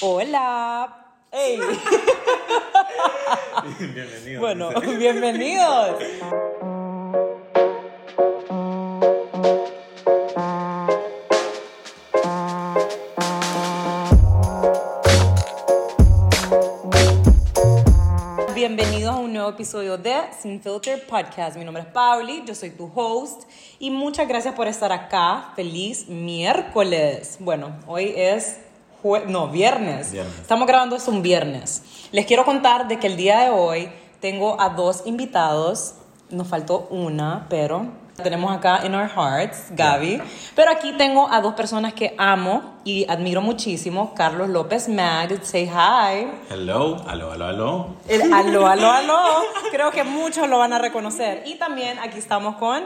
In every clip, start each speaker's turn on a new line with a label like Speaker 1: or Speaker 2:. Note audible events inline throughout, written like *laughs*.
Speaker 1: Hola. Hey. *laughs*
Speaker 2: Bienvenido.
Speaker 1: Bueno, bienvenidos. Bienvenidos a un nuevo episodio de Sin Filter Podcast. Mi nombre es Pauli, yo soy tu host y muchas gracias por estar acá. Feliz miércoles. Bueno, hoy es jue- no, viernes.
Speaker 2: Viernes.
Speaker 1: Estamos grabando esto un viernes. Les quiero contar de que el día de hoy tengo a dos invitados. Nos faltó una, pero tenemos acá in our hearts, Gaby. Pero aquí tengo a dos personas que amo y admiro muchísimo. Carlos López Mag, say hi.
Speaker 2: Hello, aló, aló, aló.
Speaker 1: El aló, aló, *laughs* aló. Creo que muchos lo van a reconocer. Y también aquí estamos con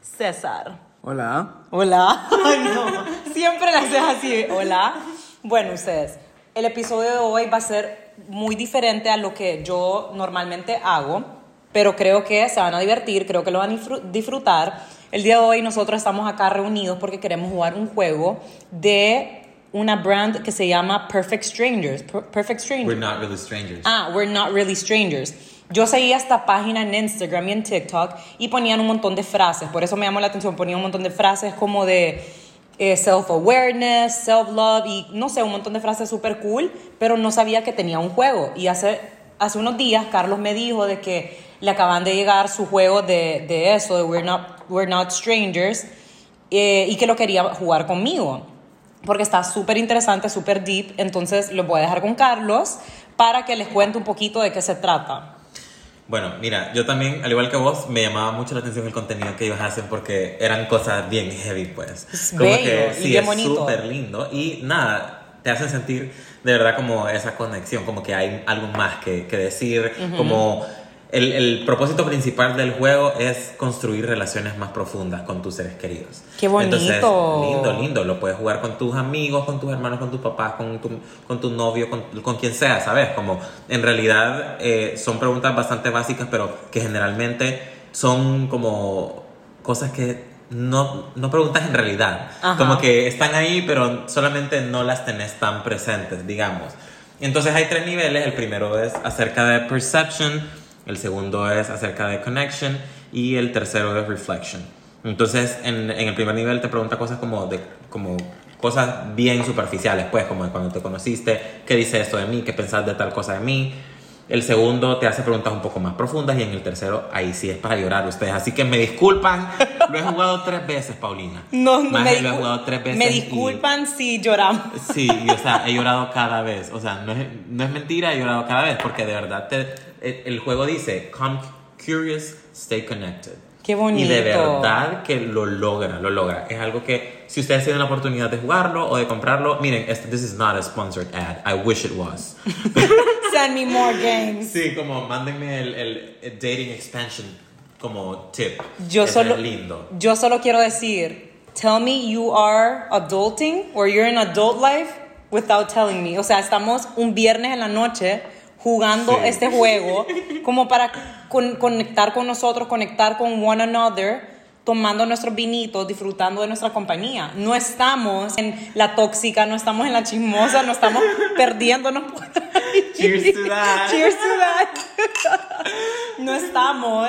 Speaker 1: César.
Speaker 3: Hola.
Speaker 1: Hola. Ay, no. *laughs* Siempre le haces así. Hola. Bueno, ustedes, el episodio de hoy va a ser muy diferente a lo que yo normalmente hago, pero creo que se van a divertir, creo que lo van a disfru- disfrutar. El día de hoy nosotros estamos acá reunidos porque queremos jugar un juego de una brand que se llama Perfect Strangers. Per- Perfect Strangers.
Speaker 2: We're not really strangers.
Speaker 1: Ah, we're not really strangers. Yo seguía esta página en Instagram y en TikTok y ponían un montón de frases, por eso me llamó la atención, ponían un montón de frases como de eh, self-awareness, self-love y no sé, un montón de frases súper cool, pero no sabía que tenía un juego. Y hace, hace unos días Carlos me dijo de que le acaban de llegar su juego de, de eso, de We're Not, we're not Strangers, eh, y que lo quería jugar conmigo porque está súper interesante, súper deep. Entonces lo voy a dejar con Carlos para que les cuente un poquito de qué se trata.
Speaker 2: Bueno, mira, yo también, al igual que vos, me llamaba mucho la atención el contenido que ellos hacen porque eran cosas bien heavy, pues.
Speaker 1: Es
Speaker 2: como
Speaker 1: bello
Speaker 2: que
Speaker 1: y
Speaker 2: sí,
Speaker 1: bien
Speaker 2: es
Speaker 1: bonito.
Speaker 2: súper lindo. Y nada, te hacen sentir de verdad como esa conexión, como que hay algo más que, que decir, como... El, el propósito principal del juego es construir relaciones más profundas con tus seres queridos.
Speaker 1: ¡Qué bonito!
Speaker 2: Entonces, lindo, lindo. Lo puedes jugar con tus amigos, con tus hermanos, con tus papás, con tu, con tu novio, con, con quien sea, ¿sabes? Como en realidad eh, son preguntas bastante básicas, pero que generalmente son como cosas que no, no preguntas en realidad.
Speaker 1: Ajá.
Speaker 2: Como que están ahí, pero solamente no las tenés tan presentes, digamos. Entonces hay tres niveles. El primero es acerca de perception, el segundo es acerca de connection y el tercero es reflection. Entonces, en, en el primer nivel te pregunta cosas como, de, como cosas bien superficiales, pues, como cuando te conociste, qué dice esto de mí, qué pensás de tal cosa de mí. El segundo te hace preguntas un poco más profundas y en el tercero, ahí sí es para llorar ustedes. Así que me disculpan, lo he jugado *laughs* tres veces, Paulina.
Speaker 1: No, no me,
Speaker 2: lo he jugado tres veces.
Speaker 1: me
Speaker 2: y-
Speaker 1: disculpan si lloramos.
Speaker 2: Sí, y, o sea, he llorado cada vez. O sea, no es, no es mentira, he llorado cada vez, porque de verdad te- el, el juego dice, come curious, stay connected.
Speaker 1: Qué bonito.
Speaker 2: Y de verdad que lo logra, lo logra. Es algo que, si ustedes tienen la oportunidad de jugarlo o de comprarlo, miren, este, this is not a sponsored ad. I wish it was. *laughs*
Speaker 1: Send me more games.
Speaker 2: Sí, como mándenme el, el- el dating expansion como tip.
Speaker 1: Yo
Speaker 2: Ese
Speaker 1: solo,
Speaker 2: es lindo.
Speaker 1: yo solo quiero decir, tell me you are adulting or you're in adult life without telling me. O sea, estamos un viernes en la noche jugando
Speaker 2: Sí.
Speaker 1: este juego como para con- conectar con nosotros, conectar con one another, tomando nuestros vinitos, disfrutando de nuestra compañía. No estamos en la tóxica, no estamos en la chismosa, no estamos *laughs* perdiéndonos. por ahí.
Speaker 2: Cheers to that.
Speaker 1: Cheers to that. *laughs* no estamos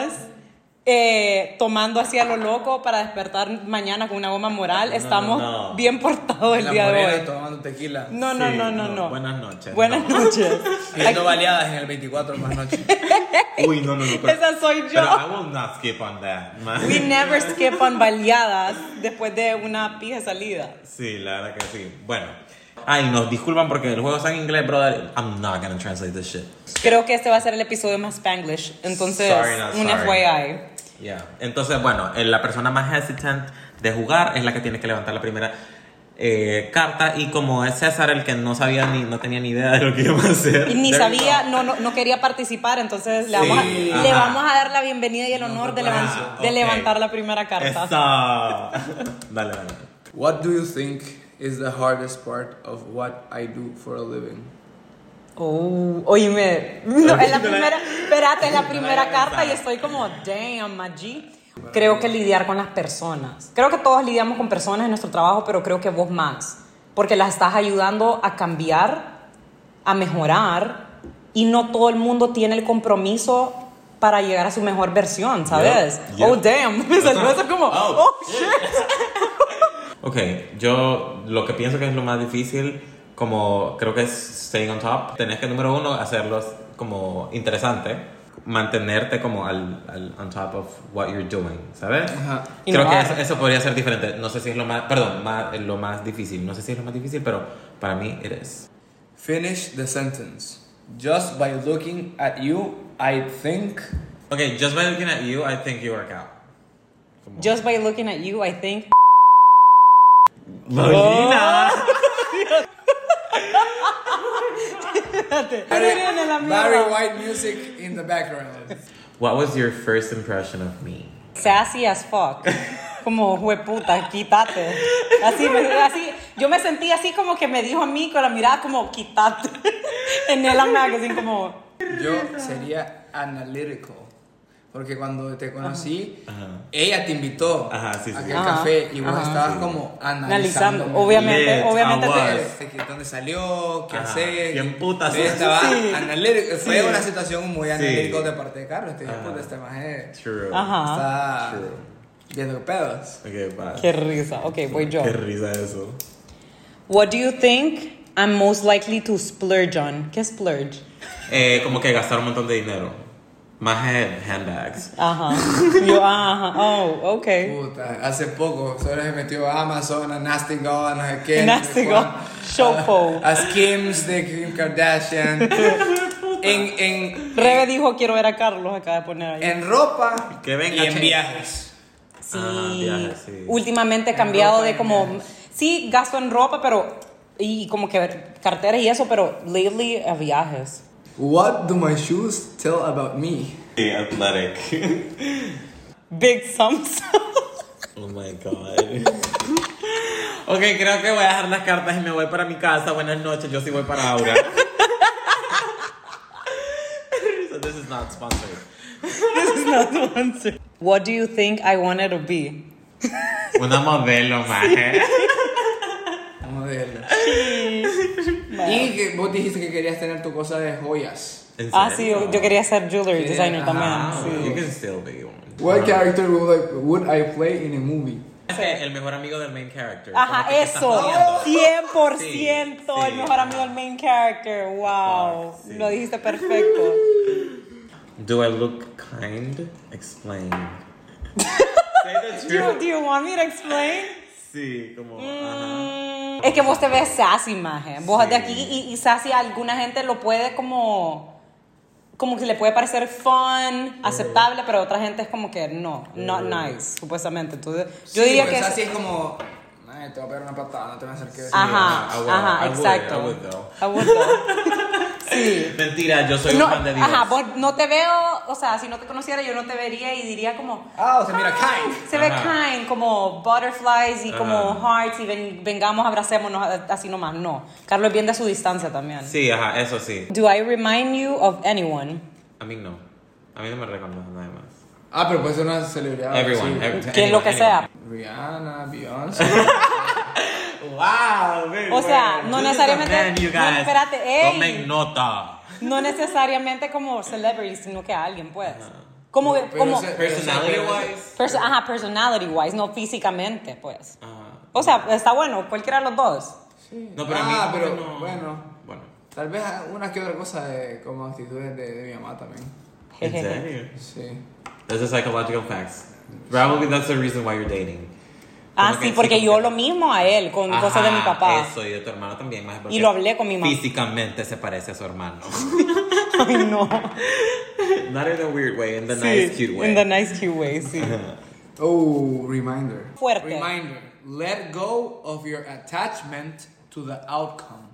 Speaker 1: eh, tomando así a lo loco para despertar mañana con una goma moral. Estamos
Speaker 2: no, no.
Speaker 1: bien portados el
Speaker 3: la
Speaker 1: día de hoy.
Speaker 3: tomando tequila.
Speaker 1: No, no,
Speaker 2: Sí,
Speaker 1: no, no,
Speaker 2: no,
Speaker 1: no.
Speaker 2: buenas noches,
Speaker 1: Buenas
Speaker 2: no.
Speaker 1: noches. *laughs*
Speaker 3: Viendo baleadas en el 24 más noche. *laughs*
Speaker 2: Uy, no, no, no. pero-
Speaker 1: Esa soy yo.
Speaker 2: Pero I will not skip on that, man.
Speaker 1: We never *laughs* skip on baleadas después de una pija salida.
Speaker 2: Sí, la verdad que sí. Bueno. Ay, nos disculpan porque el juego está en inglés, brother. I'm not gonna translate this shit.
Speaker 1: Creo que este va a ser el episodio más Spanglish. Entonces,
Speaker 2: Sorry, not
Speaker 1: un
Speaker 2: sorry.
Speaker 1: FYI.
Speaker 2: Yeah. Entonces, bueno, eh, la persona más hesitant de jugar es la que tiene que levantar la primera eh, carta. Y como es César el que no sabía ni, no tenía ni idea de lo que íbamos a hacer.
Speaker 1: Y ni sabía, no, no, no quería participar, entonces le
Speaker 2: Sí,
Speaker 1: vamos, a, le vamos a dar la bienvenida y el honor
Speaker 3: No,
Speaker 1: de,
Speaker 3: pues,
Speaker 1: levan-
Speaker 2: ah,
Speaker 1: de
Speaker 2: ok.
Speaker 1: levantar la primera carta.
Speaker 2: Eso. *laughs* dale, dale.
Speaker 3: What do you think is the hardest part of what I do for a living?
Speaker 1: Oh, oíme, *laughs* no, es la primera, espérate, es la primera carta y estoy como, damn, Maggi. Creo que lidiar con las personas. Creo que todos lidiamos con personas en nuestro trabajo, pero creo que vos más. Porque las estás ayudando a cambiar a mejorar y no todo el mundo tiene el compromiso para llegar a su mejor versión, ¿sabes?
Speaker 2: Yep, yep.
Speaker 1: Oh, damn. *laughs* Me salió eso como,
Speaker 2: Oh,
Speaker 1: oh, shit. *laughs*
Speaker 2: Ok, yo lo que pienso que es lo más difícil, como creo que es staying on top, tenés que, número uno, hacerlos como interesante, mantenerte como al, al on top of what you're doing, ¿sabes?
Speaker 3: Ajá.
Speaker 2: Creo que eso, eso podría ser diferente. No sé si es lo más, perdón, más, lo más difícil. No sé si es lo más difícil, pero para mí it is.
Speaker 3: Finish the sentence. Just by looking at you, I think.
Speaker 2: Okay, just by looking at you, I think you work out. Como-
Speaker 1: Just by looking at you, I think. Mierda.
Speaker 3: Barry White music in the background.
Speaker 2: What was your first impression of me?
Speaker 1: Sassy as fuck. Como, hueputa, quítate. Así, me- así, yo me sentí así como que me dijo a mí con la mirada como, quítate. En el magazine, como,
Speaker 3: Yo sería analytical. Porque cuando te conocí,
Speaker 2: Ajá.
Speaker 3: ella te invitó
Speaker 2: Ajá, sí, sí.
Speaker 3: a aquel
Speaker 1: Ajá,
Speaker 3: café y vos
Speaker 1: ajá.
Speaker 3: estabas
Speaker 2: Sí.
Speaker 3: como
Speaker 1: analizando.
Speaker 3: analizando.
Speaker 1: Obviamente,
Speaker 2: Lit,
Speaker 1: obviamente
Speaker 2: I
Speaker 1: te-
Speaker 3: que ¿Dónde salió? ¿Qué
Speaker 2: Ajá.
Speaker 3: hace?
Speaker 2: ¿Quién
Speaker 3: estaba
Speaker 1: Sí.
Speaker 3: analítico. Fue
Speaker 1: Sí.
Speaker 3: una situación muy
Speaker 2: Sí.
Speaker 3: analítica de parte de Carlos. Te dije, puta, este
Speaker 2: True.
Speaker 1: Ajá.
Speaker 3: está
Speaker 2: True.
Speaker 3: viendo pedos.
Speaker 2: Okay, bye.
Speaker 1: Qué risa. Ok, voy yo.
Speaker 2: Qué risa eso.
Speaker 1: What do you think I'm most likely to splurge on? ¿Qué es splurge?
Speaker 2: Eh, como que gastar un montón de dinero. Más en handbags.
Speaker 1: Ajá. Yo, ajá. Oh, ok.
Speaker 3: Puta, hace poco solo se metió a Amazon, a Nasty God, no sé qué.
Speaker 1: Nasty. God, Showpo.
Speaker 3: A, a Skims de Kim Kardashian. *laughs* en, en,
Speaker 1: Rebe dijo, quiero ver a Carlos, acaba de poner ahí.
Speaker 3: en ropa
Speaker 2: Que venga,
Speaker 3: y en viajes.
Speaker 1: Sí.
Speaker 2: Ah, viajes, sí.
Speaker 1: Últimamente he
Speaker 3: En
Speaker 1: cambiado de como.
Speaker 3: viajes.
Speaker 1: Sí, gasto en ropa, pero. Y como que carteras y eso, pero lately a viajes.
Speaker 3: What do my shoes tell about me?
Speaker 2: Sí, athletic.
Speaker 1: Big sums.
Speaker 2: Oh my god. ok, creo que voy a dejar las cartas y me voy para mi casa. Buenas noches, yo sí voy para Aura. so this is not sponsored.
Speaker 1: this is not sponsored. What do you think I wanted to be?
Speaker 2: Una modelo, maje.
Speaker 3: Modelo. Y que vos dijiste que querías tener tu cosa de joyas.
Speaker 2: ¿En
Speaker 1: Ah, sí, yo, yo quería ser jewelry
Speaker 3: Sí,
Speaker 1: designer
Speaker 3: ajá.
Speaker 1: también.
Speaker 2: Ah,
Speaker 1: sí.
Speaker 2: You can still be one.
Speaker 3: What character would I, would I play in a movie?
Speaker 2: Ese, el mejor amigo del main character.
Speaker 1: Ajá, eso.
Speaker 2: jodiendo.
Speaker 1: 100%
Speaker 2: Sí,
Speaker 1: el
Speaker 2: sí.
Speaker 1: mejor amigo del main character. Wow.
Speaker 2: Fuck, sí.
Speaker 1: Lo dijiste perfecto. *laughs*
Speaker 2: Do I look kind? Explain. *laughs* Say the
Speaker 1: Do
Speaker 2: truth.
Speaker 1: do you want me to explain?
Speaker 2: Sí, como. Ajá.
Speaker 1: Mm, Es que vos te ves sassy, maje. Vos
Speaker 2: Sí.
Speaker 1: de aquí y, y sassy a alguna gente lo puede como... Como que le puede parecer fun, aceptable, pero a otra gente es como que no, not nice, supuestamente. Entonces, yo
Speaker 3: Sí,
Speaker 1: diría
Speaker 3: pues
Speaker 1: que... es-
Speaker 3: es como. Ay, te voy a pegar una patada, no te voy a hacer que.
Speaker 1: Ajá,
Speaker 2: I would,
Speaker 1: ajá,
Speaker 2: I would,
Speaker 1: exacto.
Speaker 2: I would though.
Speaker 1: I would though. Sí.
Speaker 2: Mentira, yo soy
Speaker 1: No,
Speaker 2: un fan de Dios.
Speaker 1: ajá, vos no te veo, o sea, si no te conociera yo no te vería y diría como...
Speaker 3: Ah, o sea, mira,
Speaker 1: "Hi",
Speaker 3: kind.
Speaker 1: Se ve kind, como butterflies y como hearts y ven- vengamos, abracémonos, así nomás. No, Carlos bien de su distancia también.
Speaker 2: Sí, ajá, eso sí.
Speaker 1: Do I remind you of anyone?
Speaker 2: A mí no. A mí no me reconoce nadie más.
Speaker 3: Ah, pero puede ser una celebridad.
Speaker 2: Everyone.
Speaker 3: sí.
Speaker 2: every-
Speaker 1: Que lo que
Speaker 2: anyone,
Speaker 1: sea.
Speaker 3: Rihanna, Beyoncé. *laughs*
Speaker 2: Wow, baby.
Speaker 1: O sea, no necesariamente-
Speaker 2: man, you
Speaker 1: no,
Speaker 2: guys.
Speaker 1: espérate, ey.
Speaker 2: Tomen nota.
Speaker 1: No necesariamente como celebrity, sino que alguien, pues. Como,
Speaker 3: Pero
Speaker 1: como
Speaker 3: ese-
Speaker 2: Personality wise.
Speaker 1: perso- ajá, personality wise, no físicamente, pues.
Speaker 2: Ajá.
Speaker 1: O sea, está bueno, cualquiera de los dos.
Speaker 2: No, pero a mí
Speaker 3: ah,
Speaker 2: como
Speaker 3: pero
Speaker 2: no-
Speaker 3: bueno.
Speaker 2: Bueno.
Speaker 3: Tal vez una que otra cosa de como actitudes de, de mi mamá también.
Speaker 2: ¿En serio?
Speaker 3: Sí.
Speaker 2: Those are psychological facts. Probably that's the reason why you're dating.
Speaker 1: Ah, sí, porque yo
Speaker 2: que-
Speaker 1: lo mismo a él, con
Speaker 2: Ajá,
Speaker 1: cosas de mi papá.
Speaker 2: Eso, y de tu hermano también. Más
Speaker 1: Y lo hablé con mi mamá.
Speaker 2: Físicamente se parece a su hermano. *laughs*
Speaker 1: Ay, no.
Speaker 2: Not in a weird way, in the
Speaker 1: Sí,
Speaker 2: nice, cute way.
Speaker 1: In the nice, cute way, sí. *laughs*
Speaker 3: Oh, reminder.
Speaker 1: Fuerte.
Speaker 3: Reminder. Let go of your attachment to the outcome.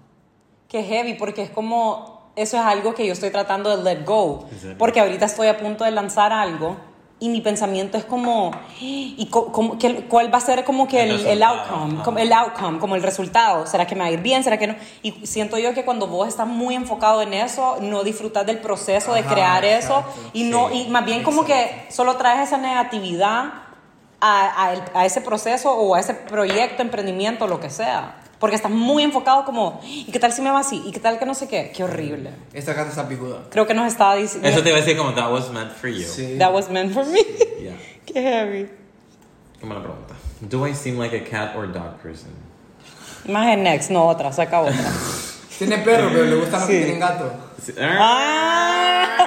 Speaker 1: Qué heavy, porque es como, eso es algo que yo estoy tratando de let go. Porque ahorita estoy a punto de lanzar algo y mi pensamiento es como, ¿y co- cómo- qué- cuál va a ser como que
Speaker 2: El
Speaker 1: el, outcome? Como el outcome, como el resultado. ¿Será que me va a ir bien? ¿Será que no? Y siento yo que cuando vos estás muy enfocado en eso, no disfrutas del proceso de crear eso y no
Speaker 2: Sí,
Speaker 1: y más bien como que solo traes esa negatividad a, a el- a ese proceso o a ese proyecto, emprendimiento, lo que sea. Porque estás muy enfocado como, ¿y qué tal si me va así? ¿Y qué tal que no sé qué? Qué horrible.
Speaker 3: Esta carta está picuda.
Speaker 1: Creo que nos estaba diciendo...
Speaker 2: Eso te iba a decir como that was meant for you.
Speaker 3: Sí.
Speaker 1: That was meant for me. *laughs*
Speaker 2: Yeah. *laughs*
Speaker 1: qué heavy.
Speaker 2: ¿Cómo la pregunta? Do I seem like a cat or dog person?
Speaker 1: Más en next, no otra, saca otra. *laughs*
Speaker 3: Tiene perro, pero le gustan los
Speaker 1: Sí.
Speaker 3: que tienen gato.
Speaker 2: Sí. Ah,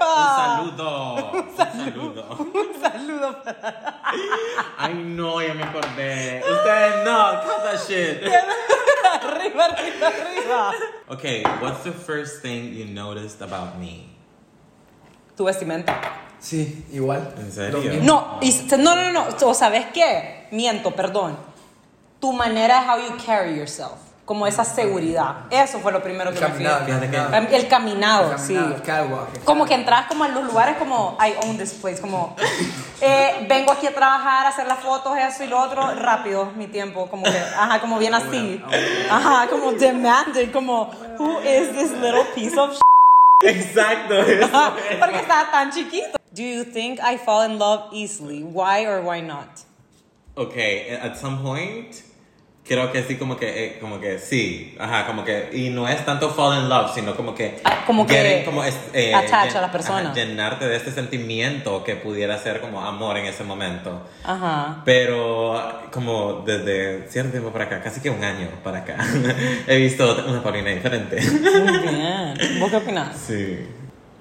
Speaker 1: ¡Ah!
Speaker 2: Un saludo. Un saludo.
Speaker 1: Un saludo para... *laughs*
Speaker 2: Ay, no, ya me acordé. Ustedes no, cut that shit. *laughs*
Speaker 1: arriba, arriba, arriba.
Speaker 2: Okay, what's the first thing you noticed about me?
Speaker 1: Tu vestimenta.
Speaker 3: Sí, igual.
Speaker 2: ¿En serio?
Speaker 1: No, y, no, no, no, no. ¿O sabes qué? Miento, perdón. Tu manera de how you carry yourself. Como esa seguridad. Eso fue lo primero que me fijé.
Speaker 3: Caminar,
Speaker 2: Fíjate que-
Speaker 3: caminar.
Speaker 1: El caminado, sí. Como que entras como en los lugares como I own this place, como *laughs* eh, vengo aquí a trabajar, a hacer las fotos, eso y lo otro, rápido, mi tiempo, como que, ajá, como bien así, ajá, como demanding, como who is this little piece of
Speaker 2: Exacto.
Speaker 1: Ajá, porque estaba tan chiquito. Do you think I fall in love easily? Why or why not?
Speaker 2: Okay, at some point, creo que sí, como que, eh, como que sí, ajá, como que, y no es tanto fall in love, sino como que,
Speaker 1: Ah, como que
Speaker 2: getting, como es, eh,
Speaker 1: attach
Speaker 2: llen-
Speaker 1: a la persona.
Speaker 2: ajá, llenarte de este sentimiento que pudiera ser como amor en ese momento.
Speaker 1: Ajá.
Speaker 2: Pero como desde cierto tiempo para acá, casi que un año para acá, *laughs* he visto una Paulina diferente.
Speaker 1: Muy *laughs* bien. ¿Vos qué opinás?
Speaker 2: Sí.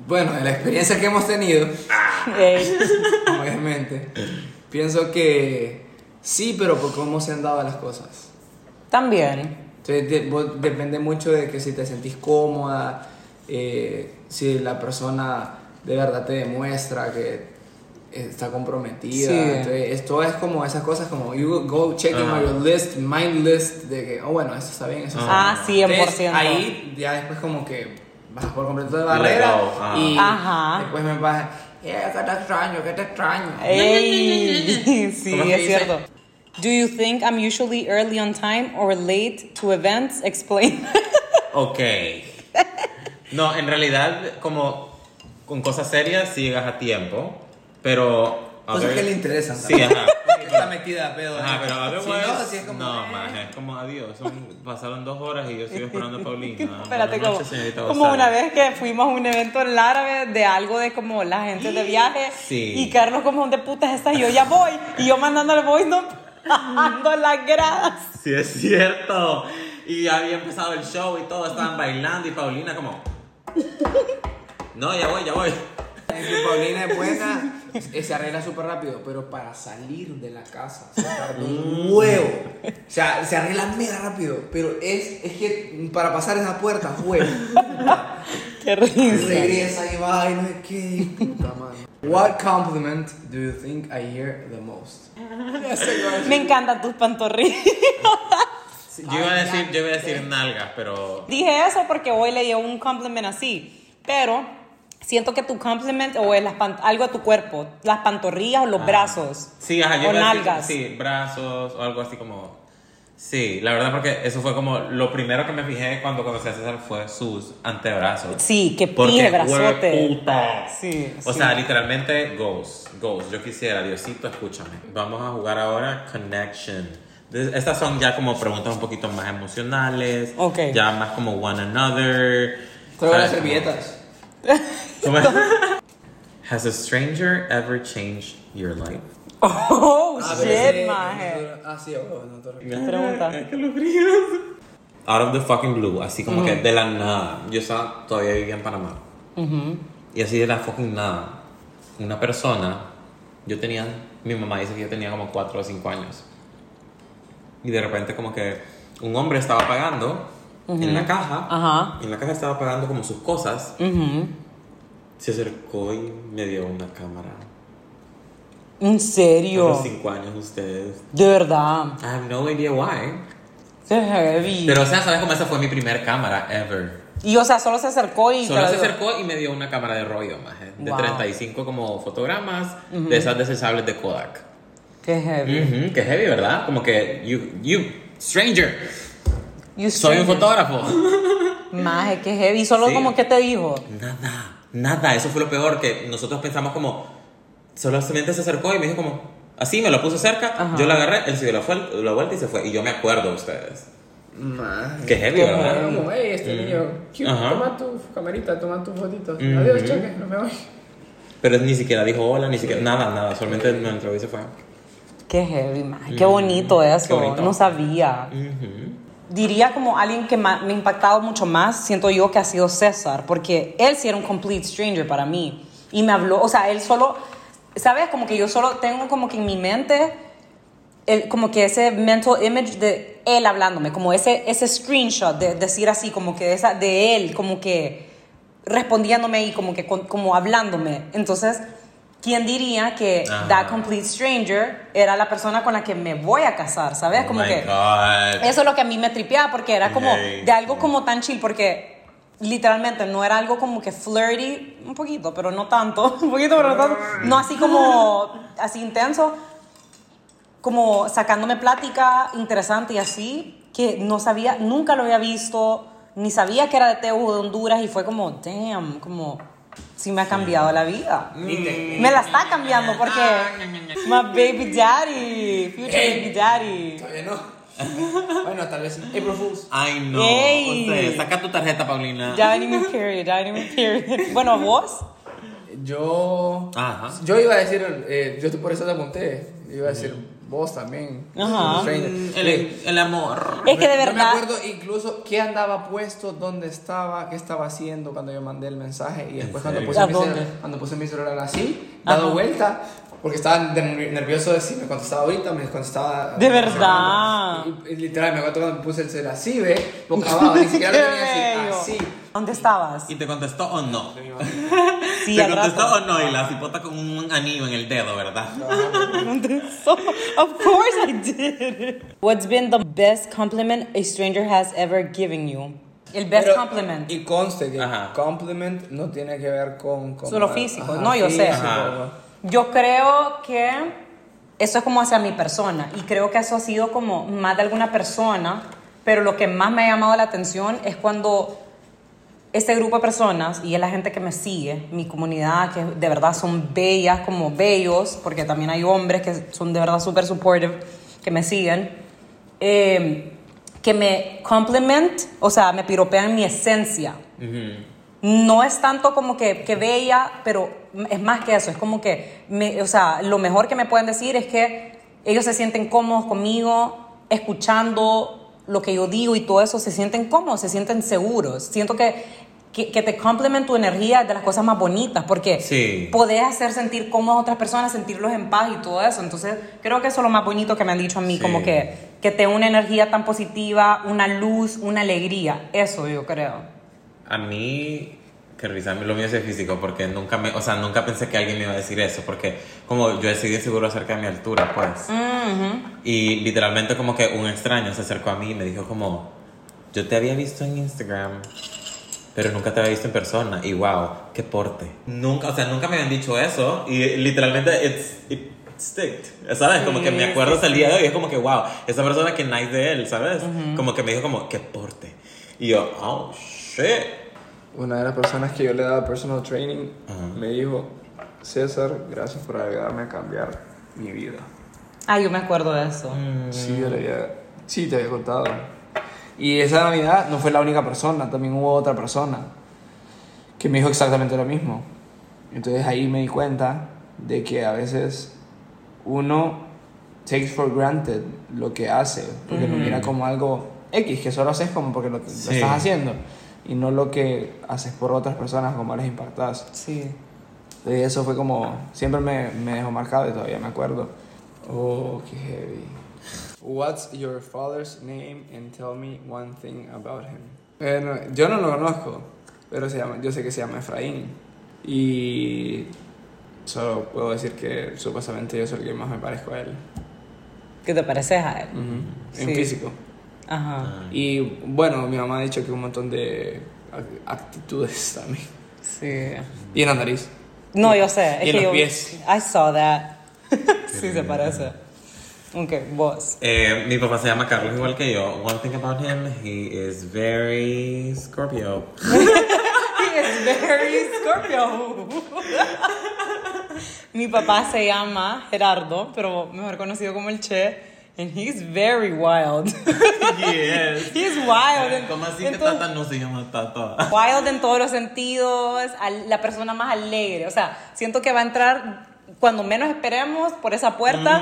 Speaker 3: Bueno, de la experiencia que hemos tenido, *laughs* obviamente, pienso que sí, pero por cómo se han dado las cosas.
Speaker 1: También.
Speaker 3: Entonces, de- vos- depende mucho de que si te sentís cómoda, eh, si la persona de verdad te demuestra que está comprometida.
Speaker 1: Sí.
Speaker 3: Entonces, esto es como esas cosas como you go checking
Speaker 2: Ajá.
Speaker 3: your list, mind list, de que, oh, bueno, eso está bien, eso está
Speaker 1: Ah,
Speaker 3: bien.
Speaker 1: 100%.
Speaker 3: Entonces, ahí ya después como que bajas por completo de
Speaker 2: Let
Speaker 3: barrera y después me vas, eh, que te extraño, que te extraño.
Speaker 1: Ey, *laughs* *laughs* sí,
Speaker 3: ¿Cómo es
Speaker 1: cierto. Do you think I'm usually early on time or late to events? *laughs* Explain.
Speaker 2: Ok. No, en realidad, como con cosas serias sí llegas a tiempo, pero...
Speaker 3: Cosas
Speaker 2: other-
Speaker 3: que le interesan.
Speaker 2: Sí, ajá. *laughs*
Speaker 3: Porque está metida a pedo.
Speaker 2: Ajá, pero otherwise,
Speaker 3: Si no, así es como,
Speaker 2: no,
Speaker 3: eh.
Speaker 2: más, es como adiós. Son- pasaron dos horas y yo sigo esperando a Paulina. *laughs*
Speaker 1: Espérate, como, como una vez que fuimos a un evento en árabe de algo de como la gente de viaje
Speaker 2: Sí.
Speaker 1: y Carlos como ¿dónde putas estás? Y yo ya voy y yo mandándole voice no bajando las gradas.
Speaker 2: Sí, es cierto. Y había empezado el show y todo, estaban bailando y Paulina como... No, ya voy, ya voy.
Speaker 3: Paulina es buena, eh, se arregla súper rápido, pero para salir de la casa se tarda un huevo. O sea, se arregla mega rápido, pero es, es que para pasar esa puerta, huevo.
Speaker 1: Qué risa.
Speaker 3: Regresa y va y no sé qué. Puta madre. What compliment do you think I hear the most? *laughs*
Speaker 1: Me encantan tus pantorrillas.
Speaker 2: Sí, Yo iba a decir, yo iba a decir nalgas, pero...
Speaker 1: Dije eso porque hoy le dio un compliment así, pero siento que tu compliment o es las algo de tu cuerpo, las pantorrillas o los brazos.
Speaker 2: Sí, ajá, yo
Speaker 1: o
Speaker 2: iba a decir,
Speaker 1: nalgas.
Speaker 2: sí, brazos o algo así como... Sí, la verdad porque eso fue como lo primero que me fijé cuando conocí a César fue sus antebrazos.
Speaker 1: Sí, que
Speaker 2: Porque
Speaker 1: pije, brazote.
Speaker 2: hueputa.
Speaker 1: Sí,
Speaker 2: O
Speaker 1: sí.
Speaker 2: sea, literalmente goals, goals. Yo quisiera, Diosito, escúchame. Vamos a jugar ahora Connection. Estas son ya como preguntas un poquito más emocionales.
Speaker 1: Ok.
Speaker 2: Ya más como one another.
Speaker 3: Traigo las servilletas. *laughs*
Speaker 2: Has a stranger ever changed your life?
Speaker 1: Oh,
Speaker 3: Ah,
Speaker 1: shit, maje.
Speaker 3: Ah, sí, oh, no te
Speaker 1: Pregunta.
Speaker 2: Out of the fucking blue, así como que de la nada. Yo estaba, todavía vivía en Panamá. Y así de la fucking nada. Una persona, yo tenía, mi mamá dice que yo tenía como 4 o 5 años. Y de repente como que un hombre estaba pagando en la caja.
Speaker 1: Ajá.
Speaker 2: Y en la caja estaba pagando como sus cosas. Se acercó y me dio una cámara.
Speaker 1: ¿En
Speaker 2: A
Speaker 1: serio?
Speaker 2: los 5 años ustedes.
Speaker 1: De verdad.
Speaker 2: I have no idea why.
Speaker 1: Qué heavy.
Speaker 2: Pero o sea, ¿sabes cómo esa fue mi primer cámara ever?
Speaker 1: y o sea, solo se acercó y.
Speaker 2: Solo se acercó y me dio una cámara de rollo, maje, de
Speaker 1: Wow.
Speaker 2: 35 como fotogramas, de esas desechables de Kodak.
Speaker 1: Qué heavy.
Speaker 2: Ujú, Qué heavy, ¿verdad? Como que, you, you, stranger,
Speaker 1: You
Speaker 2: soy un fotógrafo. *laughs*
Speaker 1: Maje, qué heavy. Solo
Speaker 2: Sí.
Speaker 1: como que te dijo.
Speaker 2: Nada, nada, eso fue lo peor, que nosotros pensamos como, solamente se acercó y me dijo como, Así me lo puso cerca, yo lo agarré, él se dio la, la vuelta y se fue. Y yo me acuerdo de ustedes.
Speaker 3: Más.
Speaker 2: Qué heavy, ¿verdad?
Speaker 4: Como, hey, este niño, cute,
Speaker 2: Ajá.
Speaker 4: toma tu camarita, toma tus fotitos. Adiós, cheque, no me voy.
Speaker 2: Pero ni siquiera dijo hola, ni siquiera nada, nada. Solamente me entró y se fue.
Speaker 1: Qué heavy, man. Qué bonito eso.
Speaker 2: Qué bonito.
Speaker 1: No sabía. Diría como alguien que me ha impactado mucho más, siento yo que ha sido César, porque él sí era un complete stranger para mí. Y me habló, o sea, él solo, ¿sabes? Como que yo solo tengo como que en mi mente, el, como que ese mental image de él hablándome, como ese, ese screenshot de decir así, como que esa, de él, como que respondiéndome y como que como hablándome. Entonces, ¿quién diría que
Speaker 2: Ajá.
Speaker 1: that complete stranger era la persona con la que me voy a casar? ¿Sabes?
Speaker 2: Oh
Speaker 1: como que
Speaker 2: God.
Speaker 1: eso es lo que a mí me tripeaba porque era como de algo como tan chill porque literalmente no era algo como que flirty, un poquito, pero no tanto, *laughs* un poquito, pero no tanto, no así como *laughs* así intenso, como sacándome plática interesante y así que no sabía, nunca lo había visto, ni sabía que era de Teu de Honduras y fue como, damn, como sí me ha cambiado la vida. Me la está cambiando porque my baby daddy, future baby daddy.
Speaker 3: Todavía no. *laughs* bueno, tal vez. April Fools.
Speaker 2: Ay, no.
Speaker 1: Yay.
Speaker 2: José, saca tu tarjeta, Paulina.
Speaker 1: Ya vení mi period, ya vení mi period. Bueno, vos.
Speaker 3: Yo.
Speaker 2: Ajá.
Speaker 3: Yo iba a decir. eh, yo por eso te apunté. Iba a decir vos también.
Speaker 1: Ajá.
Speaker 3: Stranger.
Speaker 2: El, el amor.
Speaker 1: Es que de
Speaker 3: Yo me
Speaker 1: verdad.
Speaker 3: acuerdo incluso qué andaba puesto, dónde estaba, qué estaba haciendo cuando yo mandé el mensaje. Y después cuando puse,
Speaker 1: ¿A
Speaker 3: mi celular, cuando puse mi celular así, dado
Speaker 1: Ajá.
Speaker 3: vuelta, porque estaba nervioso de si me contestaba ahorita, me contestaba.
Speaker 1: De verdad.
Speaker 3: Y, y literal, me acuerdo cuando puse el celular así, ve, *laughs* boca abajo, ni siquiera lo tenía así. así.
Speaker 1: ¿Dónde estabas?
Speaker 2: ¿Y te contestó o no? *laughs*
Speaker 1: Sí,
Speaker 2: ¿Te contestó
Speaker 1: rato.
Speaker 2: o no? Y la cipota con un anillo en el dedo, ¿verdad? *laughs*
Speaker 1: So, of course I did. What's been the best compliment a stranger has ever given you? El best
Speaker 3: Pero-
Speaker 1: compliment.
Speaker 3: Y conste que
Speaker 2: Ajá.
Speaker 3: compliment no tiene que ver con. con
Speaker 1: Solo físico. No, yo sé.
Speaker 2: Ajá.
Speaker 1: Yo creo que eso es como hacia mi persona y creo que eso ha sido como más de alguna persona, pero lo que más me ha llamado la atención es cuando este grupo de personas y es la gente que me sigue, mi comunidad, que de verdad son bellas como bellos, porque también hay hombres que son de verdad súper supportive, que me siguen, eh, que me compliment, o sea, me piropean mi esencia. No es tanto como que, que bella, pero es más que eso. Es como que, me- o sea, lo mejor que me pueden decir es que ellos se sienten cómodos conmigo, escuchando lo que yo digo y todo eso, se sienten cómodos, se sienten seguros. Siento que, que, que te complemen tu energía de las cosas más bonitas, porque
Speaker 2: Sí.
Speaker 1: podés hacer sentir cómodos a otras personas, sentirlos en paz y todo eso. Entonces, creo que eso es lo más bonito que me han dicho a mí,
Speaker 2: Sí.
Speaker 1: como que, que te da una energía tan positiva, una luz, una alegría. Eso yo creo.
Speaker 2: A mí, que risa, lo mío es físico, porque nunca me, o sea, nunca pensé que alguien me iba a decir eso, porque como yo decidí seguro acerca de mi altura, pues. Y literalmente como que un extraño se acercó a mí y me dijo como, yo te había visto en Instagram, pero nunca te había visto en persona. Y wow, qué porte. Nunca, o sea, nunca me habían dicho eso y literalmente it's, it sticked, ¿sabes? Como que me
Speaker 1: Sí,
Speaker 2: acuerdo
Speaker 1: sí,
Speaker 2: hasta el día de hoy, es como que wow, esa persona que nice de él, ¿sabes? Como que me dijo como, qué porte. Y yo, oh, shit.
Speaker 3: Una de las personas que yo le daba personal training
Speaker 2: Ajá.
Speaker 3: me dijo, César, gracias por ayudarme a cambiar mi vida.
Speaker 1: Ah, yo me acuerdo de eso.
Speaker 3: Sí, yo le había, sí, te había contado. Y esa Navidad no fue la única persona, también hubo otra persona que me dijo exactamente lo mismo. Entonces ahí me di cuenta de que a veces uno takes for granted lo que hace, porque lo mira como algo X, que solo haces como porque lo, estás haciendo, y no lo que haces por otras personas, como les impactas.
Speaker 1: Sí.
Speaker 3: Y eso fue como, siempre me, me dejó marcado y todavía me acuerdo. Oh, qué heavy. What's your father's name and tell me one thing about him? Bueno, yo no lo conozco, pero se llama, yo sé que se llama Efraín. Y solo puedo decir que supuestamente yo soy el que más me parezco a él.
Speaker 1: ¿Qué te pareces a él?
Speaker 3: En
Speaker 1: Sí.
Speaker 3: físico.
Speaker 1: Ajá.
Speaker 3: Y bueno, mi mamá ha dicho que un montón de ac- actitudes *laughs* también.
Speaker 1: Sí.
Speaker 3: Y en la nariz.
Speaker 1: No, yo sé.
Speaker 3: Y en
Speaker 1: que
Speaker 3: los
Speaker 1: yo.
Speaker 3: pies.
Speaker 1: I saw that. sí, se parece. Ok, vos.
Speaker 2: Eh, mi papá se llama Carlos igual que yo. One thing about him, he is very Scorpio. *laughs*
Speaker 1: is very Scorpio. Mi papá se llama Gerardo, pero mejor conocido como el Che. And he's very wild. *laughs*
Speaker 2: Yes.
Speaker 1: he's wild. en-
Speaker 2: ¿Cómo así que
Speaker 1: todo-
Speaker 2: Tata no se llama Tata? *laughs*
Speaker 1: Wild en todos los sentidos, la persona más alegre. O sea, siento que va a entrar cuando menos esperemos por esa puerta.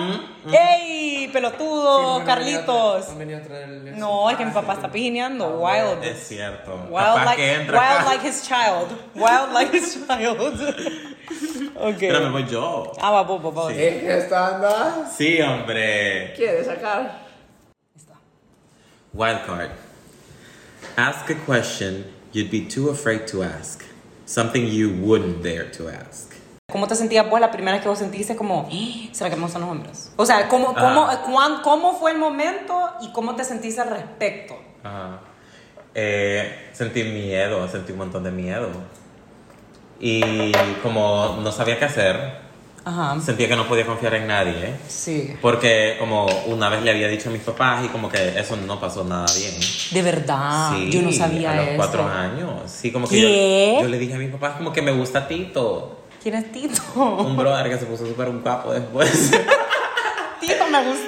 Speaker 1: ¡Ey, pelotudo, Carlitos!
Speaker 3: Han venido a traer el-
Speaker 1: No, es que mi papá está pijineando. Wild.
Speaker 2: Es cierto.
Speaker 1: Wild
Speaker 2: Capaz
Speaker 1: like,
Speaker 2: que entra
Speaker 1: wild
Speaker 2: acá.
Speaker 1: like his child. Wild like his *laughs* child. Ok.
Speaker 2: Pero me voy yo.
Speaker 1: Ah, va, vos, vos, vos.
Speaker 2: Sí.
Speaker 3: ¿Es que está anda?
Speaker 2: Sí, hombre.
Speaker 3: ¿Quiere sacar?
Speaker 2: Wildcard. Ask a question you'd be too afraid to ask. Something you wouldn't dare to ask.
Speaker 1: ¿Cómo te sentías vos la primera vez que vos sentiste como, "Ah, ¿será que me gustan los hombres? O sea, ¿cómo, cómo,
Speaker 2: Ah.
Speaker 1: cuán- cómo fue el momento y cómo te sentiste al respecto?
Speaker 2: Ajá. Eh, sentí miedo, sentí un montón de miedo. Y como no sabía qué hacer,
Speaker 1: Ajá.
Speaker 2: sentía que no podía confiar en nadie.
Speaker 1: Sí.
Speaker 2: Porque como una vez le había dicho a mis papás y como que eso no pasó nada bien.
Speaker 1: De verdad,
Speaker 2: sí,
Speaker 1: yo no sabía
Speaker 2: a los
Speaker 1: eso.
Speaker 2: cuatro años. Sí, como que yo le dije a mis papás como que me gusta Tito.
Speaker 1: ¿Quién es Tito?
Speaker 2: Un brother que se puso súper un capo después. *laughs*
Speaker 1: Tito me gusta.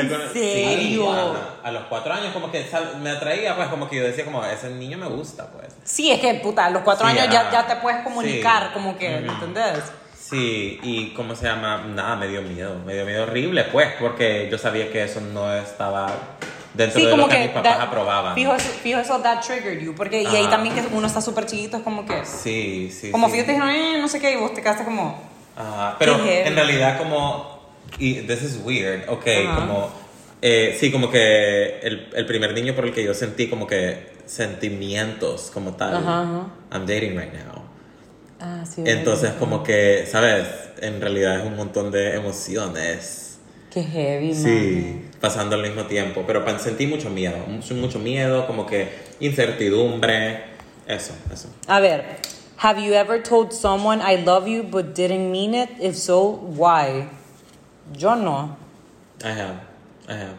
Speaker 1: ¿En
Speaker 2: cono-
Speaker 1: serio?
Speaker 2: a los cuatro años como que me atraía, pues como que yo decía como, ese niño me gusta, pues.
Speaker 1: Sí, es que, puta, a los cuatro
Speaker 2: Sí,
Speaker 1: años ya, ya te puedes comunicar,
Speaker 2: sí.
Speaker 1: como que,
Speaker 2: Ujú.
Speaker 1: ¿entendés?
Speaker 2: Sí, y ¿cómo se llama? Nada, me dio miedo, me dio miedo horrible, pues, porque yo sabía que eso no estaba dentro
Speaker 1: Sí,
Speaker 2: de
Speaker 1: como
Speaker 2: lo que,
Speaker 1: que.
Speaker 2: mis papás
Speaker 1: that-
Speaker 2: aprobaban.
Speaker 1: Fijo eso, fijo eso, that triggered you. Porque, y ahí también que uno está súper chiquito, es como que.
Speaker 2: Sí, sí.
Speaker 1: Como
Speaker 2: sí.
Speaker 1: fijo te dijeron, eh, no sé qué, y vos te quedaste como.
Speaker 2: Ajá, pero en realidad como, y this is weird, ok,
Speaker 1: Ajá.
Speaker 2: como, eh, sí, como que el, el primer niño por el que yo sentí como que sentimientos como tal,
Speaker 1: Ajá, ajá.
Speaker 2: I'm dating right now.
Speaker 1: Ah, sí.
Speaker 2: Entonces como que, ¿sabes? En realidad es un montón de emociones.
Speaker 1: Qué heavy, man.
Speaker 2: Sí, pasando al mismo tiempo, pero sentí mucho miedo, mucho, mucho miedo, como que incertidumbre, eso, eso.
Speaker 1: A ver, have you ever told someone I love you but didn't mean it? If so, why? Yo no.
Speaker 2: I have.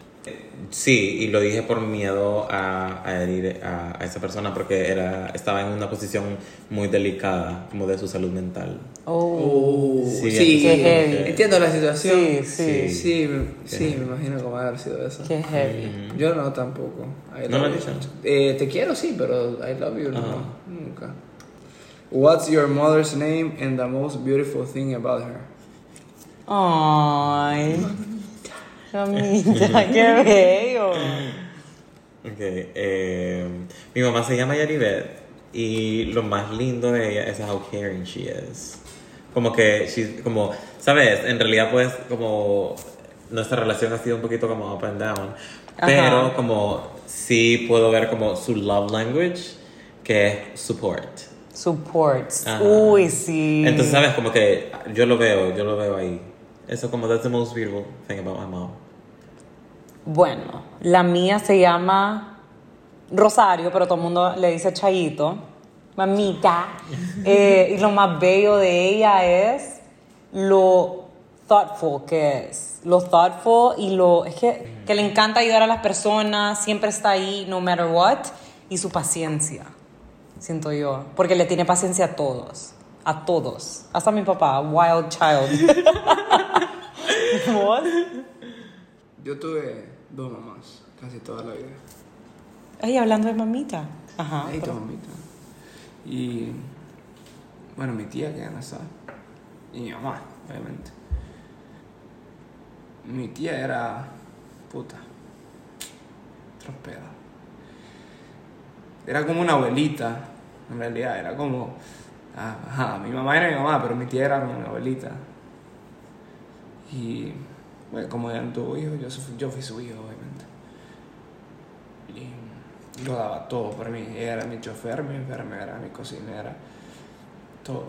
Speaker 2: Sí, y lo dije por miedo a, a herir a, a esa persona porque era, estaba en una posición muy delicada, como de su salud mental.
Speaker 1: Oh.
Speaker 3: Oh,
Speaker 2: Sí,
Speaker 3: sí,
Speaker 1: Qué heavy.
Speaker 3: entiendo la situación.
Speaker 1: Sí, sí.
Speaker 3: Sí, me- sí, me imagino cómo haber sido eso.
Speaker 1: Qué heavy.
Speaker 3: Yo no tampoco. I
Speaker 2: ¿No lo
Speaker 3: love
Speaker 2: has
Speaker 3: you.
Speaker 2: dicho?
Speaker 3: Eh, te quiero, sí, pero I love you, no.
Speaker 2: Ajá.
Speaker 3: Nunca. What's your mother's name and the most beautiful thing about her?
Speaker 1: Ay. Mamita, qué bello.
Speaker 2: Ok, eh, mi mamá se llama Yaribet y lo más lindo de ella es how caring she is. Como que, she's, como, ¿sabes? En realidad pues como nuestra relación ha sido un poquito como up and down,
Speaker 1: Ajá.
Speaker 2: pero como sí puedo ver como su love language que es support.
Speaker 1: Supports.
Speaker 2: Ajá.
Speaker 1: Uy, sí.
Speaker 2: Entonces, ¿sabes? Como que yo lo veo, yo lo veo ahí. Eso como, that's the most beautiful thing about my mom.
Speaker 1: Bueno, la mía se llama Rosario, pero todo el mundo le dice Chayito. Mamita. *laughs* Eh, y lo más bello de ella es lo thoughtful que es. Lo thoughtful y lo. Es que, que le encanta ayudar a las personas, siempre está ahí, no matter what. Y su paciencia, siento yo. Porque le tiene paciencia a todos. A todos. Hasta a mi papá, wild child. *laughs* ¿Vos?
Speaker 3: Yo tuve dos mamás casi toda la vida.
Speaker 1: Ay, hablando de mamita. Ajá.
Speaker 3: Ahí tu mamita. Y bueno, mi tía que ya no está. Y mi mamá, obviamente. Mi tía era puta. Trospeda. Era como una abuelita, en realidad. Era como. ah, Ajá, mi mamá era mi mamá, pero mi tía era mi abuelita. Y bueno, como ella no tuvo hijos, yo, yo fui su hijo, obviamente. Y lo daba todo por mí. Ella era mi chofer, mi enfermera, mi cocinera, todo.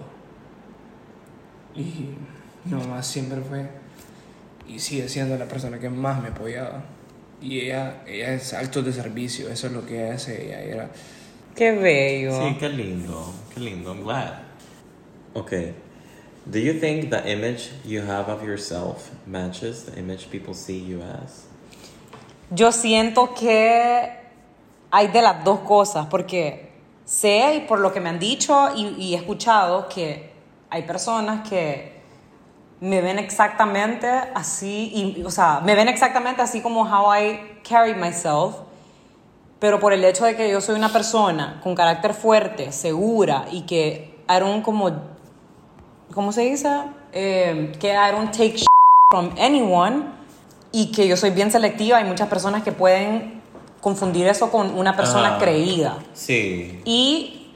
Speaker 3: Y mi mamá siempre fue y sigue siendo la persona que más me apoyaba. Y ella, ella es actos de servicio, eso es lo que hace. Ella era.
Speaker 1: Qué bello.
Speaker 2: Sí, qué lindo, qué lindo. I'm glad. Okay. Do you think the image you have of yourself matches the image people see you as?
Speaker 1: Yo siento que hay de las dos cosas, porque sé y por lo que me han dicho y, y he escuchado que hay personas que me ven exactamente así, y, o sea, me ven exactamente así como how I carry myself, pero por el hecho de que yo soy una persona con carácter fuerte, segura y que don't como, ¿cómo se dice? Eh, que I don't take shit from anyone y que yo soy bien selectiva. Hay muchas personas que pueden confundir eso con una persona
Speaker 2: Ah.
Speaker 1: creída.
Speaker 2: Sí.
Speaker 1: Y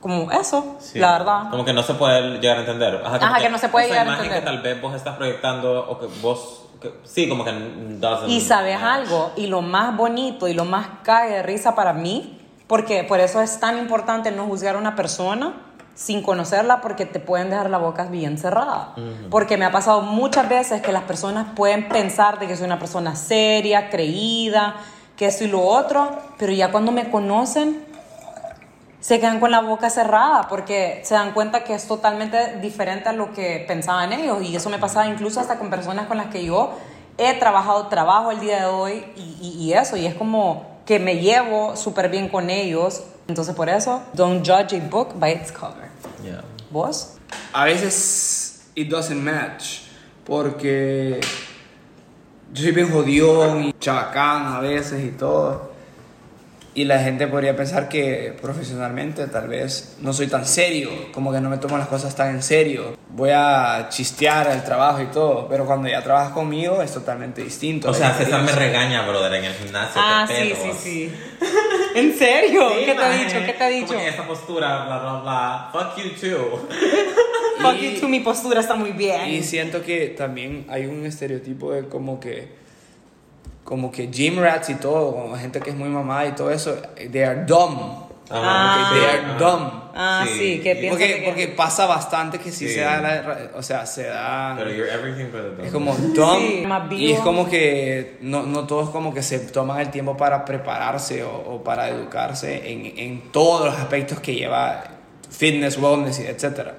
Speaker 1: como eso,
Speaker 2: Sí.
Speaker 1: la verdad.
Speaker 2: Como que no se puede llegar a entender. como
Speaker 1: Ajá, que no se puede
Speaker 2: esa
Speaker 1: llegar a entender.
Speaker 2: que tal vez vos estás proyectando o que vos... que- sí, como que
Speaker 1: Y sabes
Speaker 2: match.
Speaker 1: algo, y lo más bonito y lo más cae de risa para mí, porque por eso es tan importante no juzgar a una persona sin conocerla, porque te pueden dejar la boca bien cerrada. Porque me ha pasado muchas veces que las personas pueden pensar de que soy una persona seria, creída, que esto y lo otro, pero ya cuando me conocen, se quedan con la boca cerrada porque se dan cuenta que es totalmente diferente a lo que pensaban ellos. Y eso me pasaba incluso hasta con personas con las que yo he trabajado, trabajo el día de hoy y, y- y eso. Y es como que me llevo súper bien con ellos. Entonces por eso, don't judge a book by its cover.
Speaker 2: Yeah.
Speaker 1: ¿Vos?
Speaker 3: A veces it doesn't match porque yo soy bien jodión y chabacán a veces y todo. Y la gente podría pensar que profesionalmente tal vez no soy tan serio, como que no me tomo las cosas tan en serio. Voy a chistear el trabajo y todo, pero cuando ya trabajas conmigo es totalmente distinto.
Speaker 2: O sea, César me regaña, brother, en el gimnasio.
Speaker 1: Ah, sí,
Speaker 2: pedos.
Speaker 1: sí, sí. *laughs* ¿En serio?
Speaker 2: Sí,
Speaker 1: ¿Qué te ha dicho? ¿Qué te ha dicho?
Speaker 2: Como que esa postura, bla, bla, bla. Fuck you too.
Speaker 1: Fuck
Speaker 3: Y-
Speaker 1: you too, mi postura está muy bien.
Speaker 3: Y siento que también hay un estereotipo de como que como que gym rats y todo, como gente que es muy mamada y todo eso, they are dumb.
Speaker 1: Ah.
Speaker 3: Que they are dumb.
Speaker 1: Ah, sí, que piensa
Speaker 3: Porque,
Speaker 1: que...
Speaker 3: porque pasa bastante que sí,
Speaker 2: Sí.
Speaker 3: se da, la- o sea, se da...
Speaker 2: Pero you're everything but a dog.
Speaker 3: Es como dumb.
Speaker 1: Sí,
Speaker 3: y es como que no, no todos como que se toman el tiempo para prepararse o, o para educarse en, en todos los aspectos que lleva fitness, wellness y etcétera.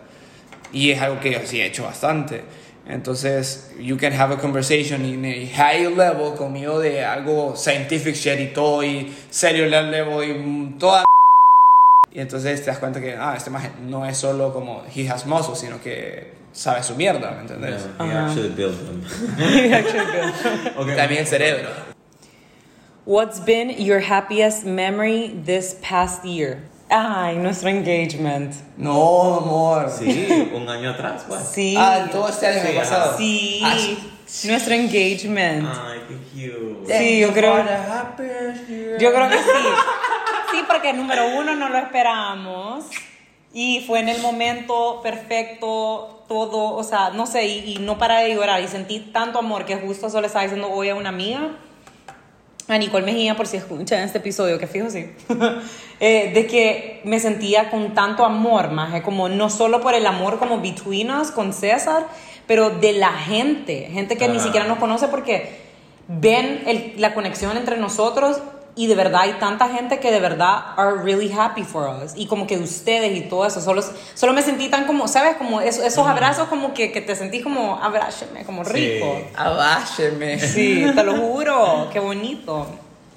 Speaker 3: Y es algo que yo sí he hecho bastante. Entonces, you can have a conversation in a high level conmigo de algo scientific shit y todo, y cellular level y toda *laughs* y entonces te das cuenta que, ah, este maje no es solo como he has muscle, sino que sabe su mierda, ¿me entendés?
Speaker 2: Yeah, he actually built them. *laughs* *laughs* Okay.
Speaker 3: También el cerebro.
Speaker 1: What's been your happiest memory this past year? Ay, nuestro engagement.
Speaker 3: No, amor.
Speaker 2: Sí, un año atrás, pues.
Speaker 1: Sí.
Speaker 3: Ah, todo este año
Speaker 2: Sí,
Speaker 3: pasado.
Speaker 1: Sí.
Speaker 3: Ah, sí.
Speaker 1: Nuestro engagement.
Speaker 2: Ay, qué cute.
Speaker 1: Sí, yo creo-
Speaker 3: Yo
Speaker 1: Yo creo que sí. Sí, porque número uno no lo esperábamos. Y fue en el momento perfecto, todo, o sea, no sé, y, y no para de llorar. Y sentí tanto amor que justo eso le estaba diciendo hoy a una amiga, a Nicole Mejía, por si escuchan este episodio, que fijo sí, *laughs* eh, de que me sentía con tanto amor, más como no solo por el amor como between us con César, pero de la gente, gente que ni
Speaker 2: Ah.
Speaker 1: siquiera nos conoce porque ven el- la conexión entre nosotros y de verdad hay tanta gente que de verdad are really happy for us y como que ustedes y todo eso solo, solo me sentí tan como sabes como eso- esos abrazos como que, que te sentís como abrácheme como
Speaker 2: Sí.
Speaker 1: rico
Speaker 3: Abácheme.
Speaker 1: sí te lo juro qué bonito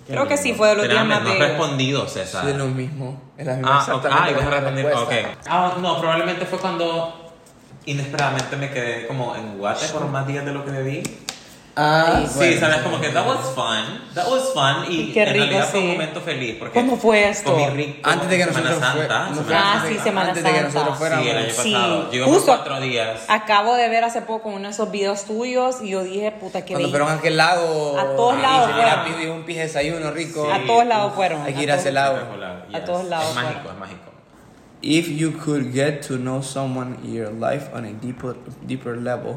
Speaker 2: Qué
Speaker 1: creo que
Speaker 2: lindo.
Speaker 1: sí fue de los días más
Speaker 2: no has
Speaker 1: bellos
Speaker 2: respondido, César.
Speaker 3: Es lo mismo. Misma
Speaker 2: Ah, ok.
Speaker 3: exactamente
Speaker 2: Ah, ibas a responder. Ok. Ah, no, probablemente fue cuando inesperadamente me quedé como en Guate por más días de lo que debí.
Speaker 3: Ah,
Speaker 2: sí,
Speaker 3: bueno.
Speaker 2: sabes, como que that was fun. That was fun. Y
Speaker 1: Qué
Speaker 2: en
Speaker 1: rico,
Speaker 2: realidad fue un
Speaker 1: sí.
Speaker 2: momento feliz. Porque
Speaker 1: ¿Cuándo fue esto?
Speaker 2: Comí rico.
Speaker 3: Antes de que
Speaker 2: Semana
Speaker 3: nosotros fue-
Speaker 2: Santa.
Speaker 3: no
Speaker 2: Semana
Speaker 3: fue
Speaker 1: Ah,
Speaker 3: antes
Speaker 1: sí,
Speaker 3: de-
Speaker 1: Semana
Speaker 3: antes de que
Speaker 1: Santa.
Speaker 3: nosotros fuéramos.
Speaker 2: Sí, el año
Speaker 1: Sí,
Speaker 2: pasado. Llegamos
Speaker 1: justo.
Speaker 2: cuatro días.
Speaker 1: acabo de ver hace poco uno de esos videos tuyos y yo dije puta que
Speaker 3: Cuando
Speaker 1: bello.
Speaker 3: fueron a aquel lago.
Speaker 1: A todos
Speaker 3: y
Speaker 1: lados fueron.
Speaker 3: pedir un pije desayuno rico.
Speaker 1: A todos lados fueron.
Speaker 3: Hay que ir a ese lado.
Speaker 1: A todos lados
Speaker 2: Es mágico, es mágico.
Speaker 3: If you could get to know someone in your life on a deeper, deeper level,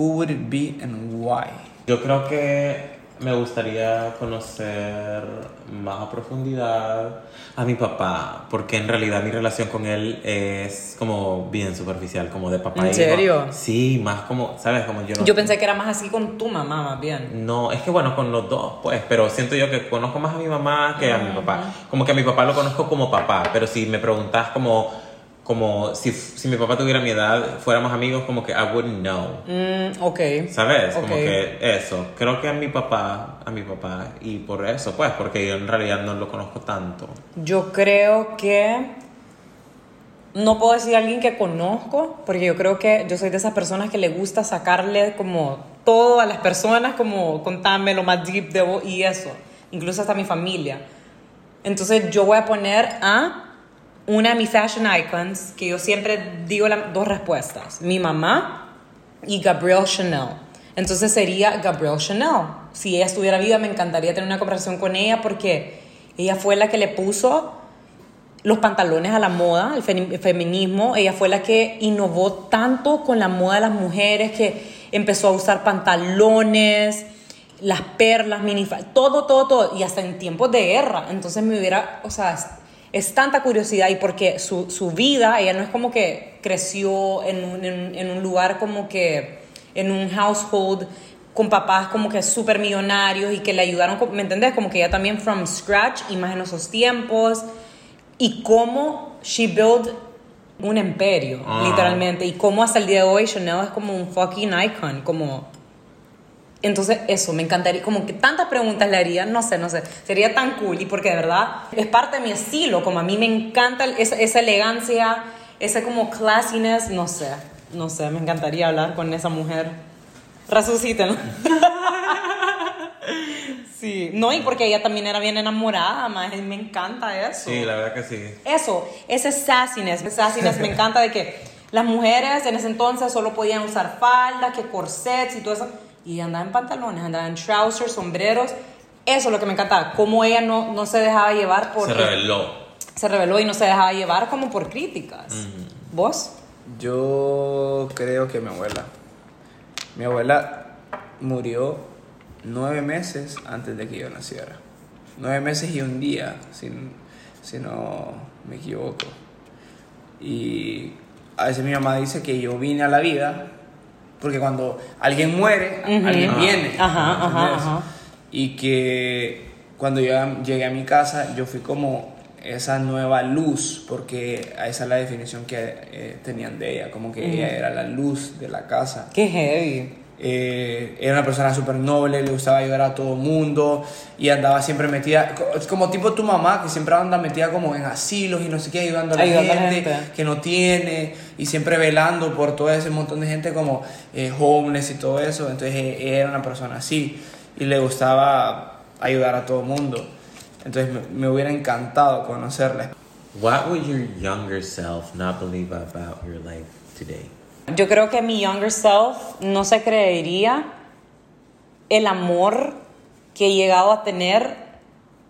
Speaker 3: who would it be and why?
Speaker 2: Yo creo que me gustaría conocer más a profundidad a mi papá, porque en realidad mi relación con él es como bien superficial, como de papá
Speaker 1: ¿En
Speaker 2: hijo.
Speaker 1: serio?
Speaker 2: Sí, más como, ¿sabes? Como yo no...
Speaker 1: yo pensé que era más así con tu mamá más bien
Speaker 2: No, es que bueno, con los dos, pues, pero siento yo que conozco más a mi mamá que a mi papá. Como que a mi papá lo conozco como papá, pero si me preguntas como, como si, si mi papá tuviera mi edad, fuéramos amigos, como que I wouldn't know.
Speaker 1: Mm, ok
Speaker 2: ¿Sabes?
Speaker 1: Ok.
Speaker 2: Como que eso. Creo que a mi papá, a mi papá, y por eso, pues, porque yo en realidad no lo conozco tanto.
Speaker 1: Yo creo que no puedo decir a alguien que conozco, porque yo creo que yo soy de esas personas que le gusta sacarle como todo a las personas, como contarme lo más deep de vos y eso, incluso hasta mi familia. Entonces yo voy a poner a una de mis fashion icons, que yo siempre digo las dos respuestas, mi mamá y Gabrielle Chanel. Entonces sería Gabrielle Chanel. Si ella estuviera viva, me encantaría tener una conversación con ella porque ella fue la que le puso los pantalones a la moda, el, fe- el feminismo. Ella fue la que innovó tanto con la moda de las mujeres, que empezó a usar pantalones, las perlas, minifaldas, todo, todo, todo. Y hasta en tiempos de guerra. Entonces me hubiera, o sea, es, tanta curiosidad y porque su, su vida, ella no es como que creció en un, en- en un lugar como que, en un household con papás como que súper millonarios y que le ayudaron, ¿me entendés? Como que ella también from scratch y más en esos tiempos y cómo she built un imperio,
Speaker 2: Ah.
Speaker 1: literalmente, y cómo hasta el día de hoy Chanel es como un fucking icon, como... Entonces, eso, me encantaría, como que tantas preguntas le haría, no sé, no sé, sería tan cool y porque de verdad es parte de mi estilo, como a mí me encanta esa, esa elegancia, ese como classiness, no sé, no sé, me encantaría hablar con esa mujer. Resucítenla. *laughs* sí, no, y porque ella también era bien enamorada, más, me encanta eso.
Speaker 2: Sí, la verdad que sí.
Speaker 1: Eso, ese sassiness, sassiness me encanta de que las mujeres en ese entonces solo podían usar faldas, que corsets y todo eso. Y andaba en pantalones, andaba en trousers, sombreros. Eso es lo que me encantaba. Cómo ella no, no se dejaba llevar por...
Speaker 2: Se reveló.
Speaker 1: Se reveló y no se dejaba llevar como por críticas. ¿Vos?
Speaker 3: Yo creo que mi abuela. Mi abuela murió nueve meses antes de que yo naciera. Nueve meses y un día, si, si no me equivoco. Y a veces mi mamá dice que yo vine a la vida porque cuando alguien muere, alguien
Speaker 2: Ah.
Speaker 3: viene.
Speaker 1: Ajá, ajá.
Speaker 3: Y que cuando yo llegué a mi casa, yo fui como esa nueva luz, porque esa es la definición que eh, tenían de ella, como que ella era la luz de la casa.
Speaker 1: Qué heavy.
Speaker 3: Eh, era una persona súper noble, le gustaba ayudar a todo mundo y andaba siempre metida, como tipo tu mamá, que siempre anda metida como en asilos y no sé qué, ayudando a la,
Speaker 1: Ayudando a la
Speaker 3: gente,
Speaker 1: gente.
Speaker 3: que no tiene y siempre velando por todo ese montón de gente como eh, homeless y todo eso. Entonces eh, era una persona así y le gustaba ayudar a todo mundo. Entonces me, me hubiera encantado conocerla.
Speaker 2: What would your younger self not believe about your life today?
Speaker 1: Yo creo que mi younger self no se creería el amor que he llegado a tener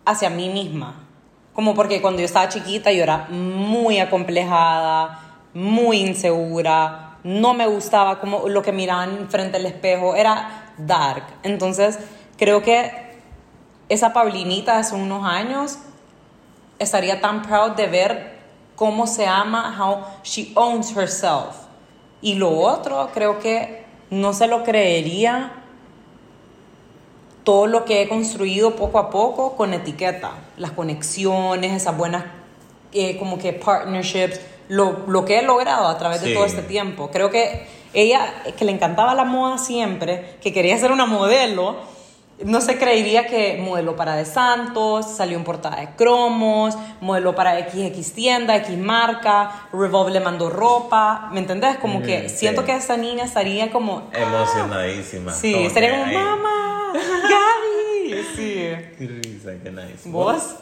Speaker 1: hacia mí misma. Como porque cuando yo estaba chiquita yo era muy acomplejada, muy insegura, no me gustaba como lo que miraban frente al espejo, era dark. Entonces creo que esa Paulinita hace unos años estaría tan proud de ver cómo se ama, how she owns herself. Y lo otro, creo que no se lo creería todo lo que he construido poco a poco con etiqueta, las conexiones, esas buenas eh, como que partnerships, lo, lo que he logrado a través de todo este tiempo. Creo que ella, que le encantaba la moda siempre, que quería ser una modelo, no se creería que modeló para De Santos, salió en portada de cromos, modeló para XX tienda, X marca, Revolve le mandó ropa, ¿me entendés? Como
Speaker 2: Mm,
Speaker 1: que
Speaker 2: sí.
Speaker 1: siento que esa niña estaría como...
Speaker 2: Emocionadísima.
Speaker 1: Sí,
Speaker 2: Como
Speaker 1: estaría como,
Speaker 2: ahí-
Speaker 1: mamá, Gaby. Sí.
Speaker 2: Qué risa, qué nice.
Speaker 1: ¿Vos?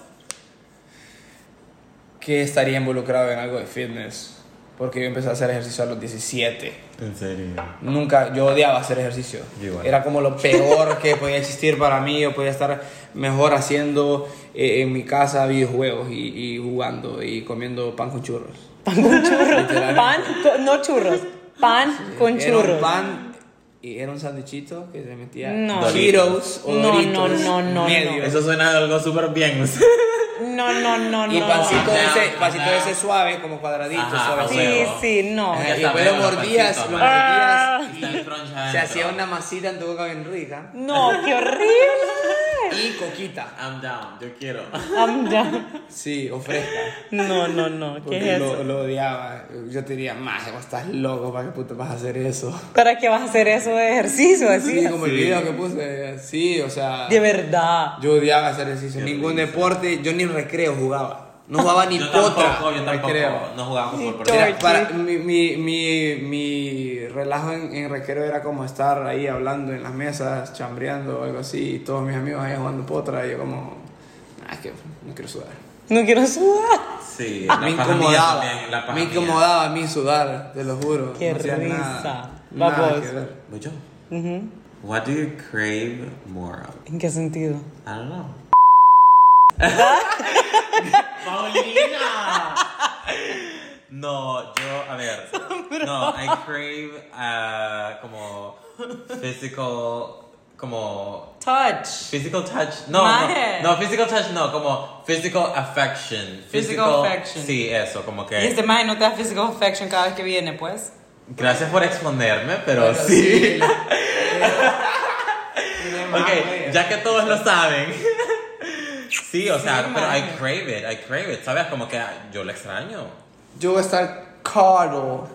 Speaker 3: Que estaría involucrado en algo de fitness. Porque yo empecé a hacer ejercicio a los 17.
Speaker 2: En serio.
Speaker 3: Nunca, yo odiaba hacer ejercicio.
Speaker 2: Igual.
Speaker 3: Era como lo peor que podía existir para mí. Yo podía estar mejor haciendo eh, en mi casa videojuegos y, y jugando y comiendo pan con churros. *laughs*
Speaker 1: Pan con churros. Pan con, no churros. Pan con
Speaker 3: Era un
Speaker 1: churros.
Speaker 3: pan y era un sándwichito que se metía
Speaker 1: No.
Speaker 3: Cheetos o
Speaker 1: No,
Speaker 3: Doritos
Speaker 1: no, no, no,
Speaker 3: medio.
Speaker 2: Eso suena algo súper bien. *laughs*
Speaker 1: No, no, no, no.
Speaker 3: Y pancito
Speaker 2: No.
Speaker 3: ese, pancito ese suave, como cuadradito,
Speaker 2: Ajá,
Speaker 3: suave.
Speaker 1: Sí, sí, no.
Speaker 3: Ajá, y después lo mordías, lo.
Speaker 1: Ah.
Speaker 3: mordías. Se hacía una masita en tu boca bien rica.
Speaker 1: No, qué horrible. *laughs*
Speaker 3: Y coquita.
Speaker 2: I'm down, yo quiero.
Speaker 1: I'm done.
Speaker 3: Sí, o fresca.
Speaker 1: No, no, no. ¿Qué
Speaker 3: Porque
Speaker 1: es
Speaker 3: lo,
Speaker 1: eso?
Speaker 3: lo odiaba. Yo te diría, más, vos estás loco, ¿para qué puto vas a hacer eso?
Speaker 1: ¿Para qué vas a hacer eso de ejercicio? Así.
Speaker 3: Sí, como el video que puse. Sí, o sea.
Speaker 1: De verdad.
Speaker 3: Yo odiaba hacer ejercicio. Ningún deporte, yo ni recreo jugaba. No jugaba ni
Speaker 2: yo
Speaker 3: potra.
Speaker 2: tampoco, yo tampoco.
Speaker 3: recreo.
Speaker 2: No jugaba fútbol por.
Speaker 3: Mira, para, mi, mi, mi, mi relajo en, en recreo era como estar ahí hablando en las mesas, chambreando o algo así, y todos mis amigos ahí jugando potra, y yo como, ah, es que no quiero sudar.
Speaker 1: No quiero sudar.
Speaker 2: Sí, *laughs* la
Speaker 3: me incomodaba,
Speaker 2: también, la
Speaker 3: me incomodaba a mí sudar, te lo juro.
Speaker 1: Qué
Speaker 3: no
Speaker 1: risa.
Speaker 3: Nada,
Speaker 1: Va
Speaker 3: nada
Speaker 1: vos.
Speaker 3: que ver.
Speaker 2: Voy yo.
Speaker 1: Ujú.
Speaker 2: What do you crave more of?
Speaker 1: ¿En qué sentido?
Speaker 2: I don't know. *laughs* Paulina. No, yo, a ver. *laughs* No, I crave uh, como physical, como
Speaker 1: Touch.
Speaker 2: physical touch. No,
Speaker 1: Maje.
Speaker 2: no, no, physical touch no, como physical affection.
Speaker 1: Physical affection.
Speaker 2: Sí, eso, como que.
Speaker 1: Y este man no te da physical affection cada vez que viene, pues.
Speaker 2: Gracias por exponerme, pero,
Speaker 3: Pero
Speaker 2: sí.
Speaker 3: sí, *laughs*
Speaker 2: Ok,
Speaker 3: güey.
Speaker 2: ya que todos lo saben. *laughs* Sí, o sea, pero I crave it, I crave it, ¿sabes? Como que yo lo extraño.
Speaker 3: Yo voy a estar cardo,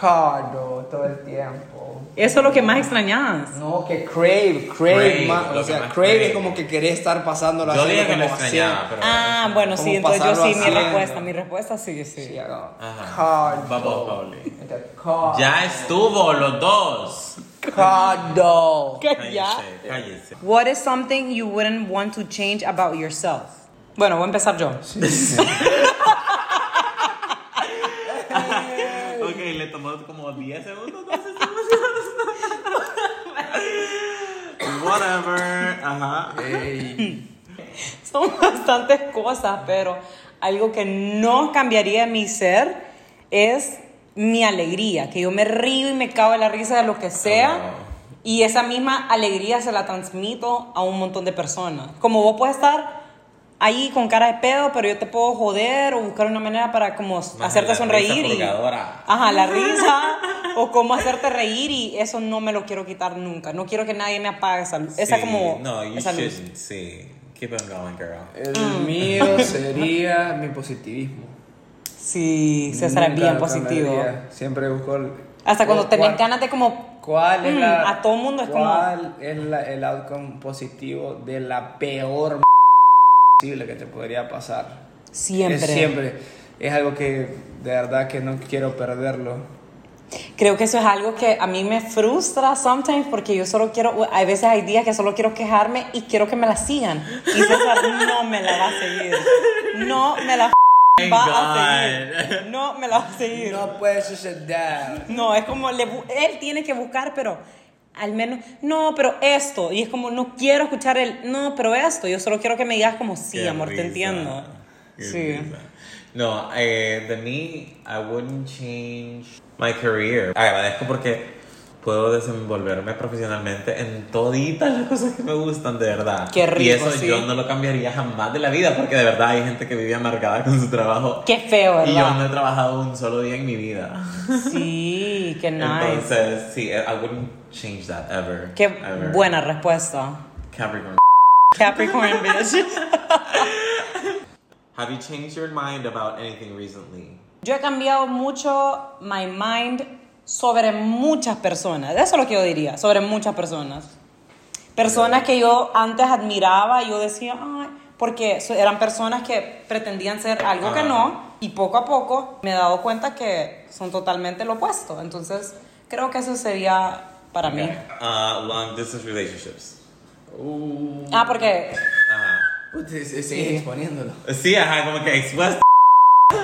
Speaker 3: cardo todo el tiempo.
Speaker 1: Eso es lo que más extrañas.
Speaker 3: No, que crave, crave,
Speaker 2: Crave,
Speaker 3: o sea, crave
Speaker 2: crave.
Speaker 3: es como que querés estar pasándola
Speaker 2: Yo
Speaker 3: haciendo
Speaker 2: dije que lo extrañaba, pero.
Speaker 1: Ah, bueno, sí, entonces yo sí, mi respuesta, mi respuesta sí, sí.
Speaker 3: Sí.
Speaker 2: Ajá.
Speaker 3: Cardo.
Speaker 2: Pauli.
Speaker 3: Cardo.
Speaker 2: Ya estuvo los dos.
Speaker 3: Cardo.
Speaker 1: ¿Ya?
Speaker 2: cállese.
Speaker 1: What is something you wouldn't want to change about yourself? Bueno, voy a empezar yo.
Speaker 2: Ok, *laughs* como 10 segundos, 12 segundos. *laughs* Whatever. Ajá.
Speaker 3: Ey.
Speaker 1: Son bastantes cosas, pero algo que no cambiaría mi ser es mi alegría, que yo me río y me cago en la risa de lo que sea.
Speaker 2: Oh.
Speaker 1: Y esa misma alegría se la transmito a un montón de personas. Como vos puedes estar ahí con cara de pedo, pero yo te puedo joder o buscar una manera para como hacerte
Speaker 2: la
Speaker 1: sonreír.
Speaker 2: risa
Speaker 1: Y, ajá, la *laughs* risa. o cómo hacerte reír y eso no me lo quiero quitar nunca. No quiero que nadie me apague esa luz. Esa
Speaker 2: Sí,
Speaker 1: como...
Speaker 2: No, you
Speaker 1: esa luz.
Speaker 2: shouldn't. Sí. Keep on going, girl.
Speaker 3: El
Speaker 1: Mm.
Speaker 3: mío *laughs* sería mi positivismo.
Speaker 1: Sí, César es bien positivo.
Speaker 3: cambiaría. Siempre busco el-
Speaker 1: Hasta cuando tenés ganas de como...
Speaker 3: ¿Cuál es
Speaker 1: Mm,
Speaker 3: la,
Speaker 1: a todo mundo es como-
Speaker 3: ¿Cuál es la- el outcome positivo de la peor posible que te podría pasar?
Speaker 1: Siempre.
Speaker 3: Es siempre. Es algo que de verdad que no quiero perderlo.
Speaker 1: Creo que eso es algo que a mí me frustra sometimes porque yo solo quiero... Hay veces hay días que solo quiero quejarme y quiero que me la sigan. Y César no me la va a seguir. No me la
Speaker 2: Thank
Speaker 1: va a seguir. No me la va a seguir.
Speaker 3: No puede suceder.
Speaker 1: No, es como le él tiene que buscar, pero al menos, no, pero esto. Y es como, no quiero escuchar el, no, pero esto. Yo solo quiero que me digas como, sí,
Speaker 2: Qué
Speaker 1: amor, te entiendo.
Speaker 2: Qué
Speaker 1: Sí.
Speaker 2: risa. No, eh, de mí, I wouldn't change my career. Agradezco porque puedo desenvolverme profesionalmente en toditas las cosas que me gustan de verdad.
Speaker 1: Qué rico,
Speaker 2: Y eso
Speaker 1: sí.
Speaker 2: yo no lo cambiaría jamás de la vida porque de verdad hay gente que vive amargada con su trabajo.
Speaker 1: Qué feo, ¿verdad?
Speaker 2: Y yo no he trabajado un solo día en mi vida.
Speaker 1: Sí, qué nice.
Speaker 2: Entonces, sí, I wouldn't change that ever.
Speaker 1: Qué
Speaker 2: ever.
Speaker 1: buena respuesta.
Speaker 2: Capricorn.
Speaker 1: Capricorn, bitch. *laughs*
Speaker 2: Have you changed your mind about anything recently?
Speaker 1: Yo he cambiado mucho my mind sobre muchas personas. Eso es lo que yo diría, sobre muchas personas. Personas que yo antes admiraba, yo decía, ay, porque eran personas que pretendían ser algo que no, y poco a poco me he dado cuenta que son totalmente lo opuesto. Entonces, creo que eso sería para mí.
Speaker 2: Uh, long distance relationships.
Speaker 3: Uh,
Speaker 1: Ah, porque
Speaker 2: Ajá.
Speaker 3: Exponiéndolo.
Speaker 2: Sí, ajá, como que expuesta.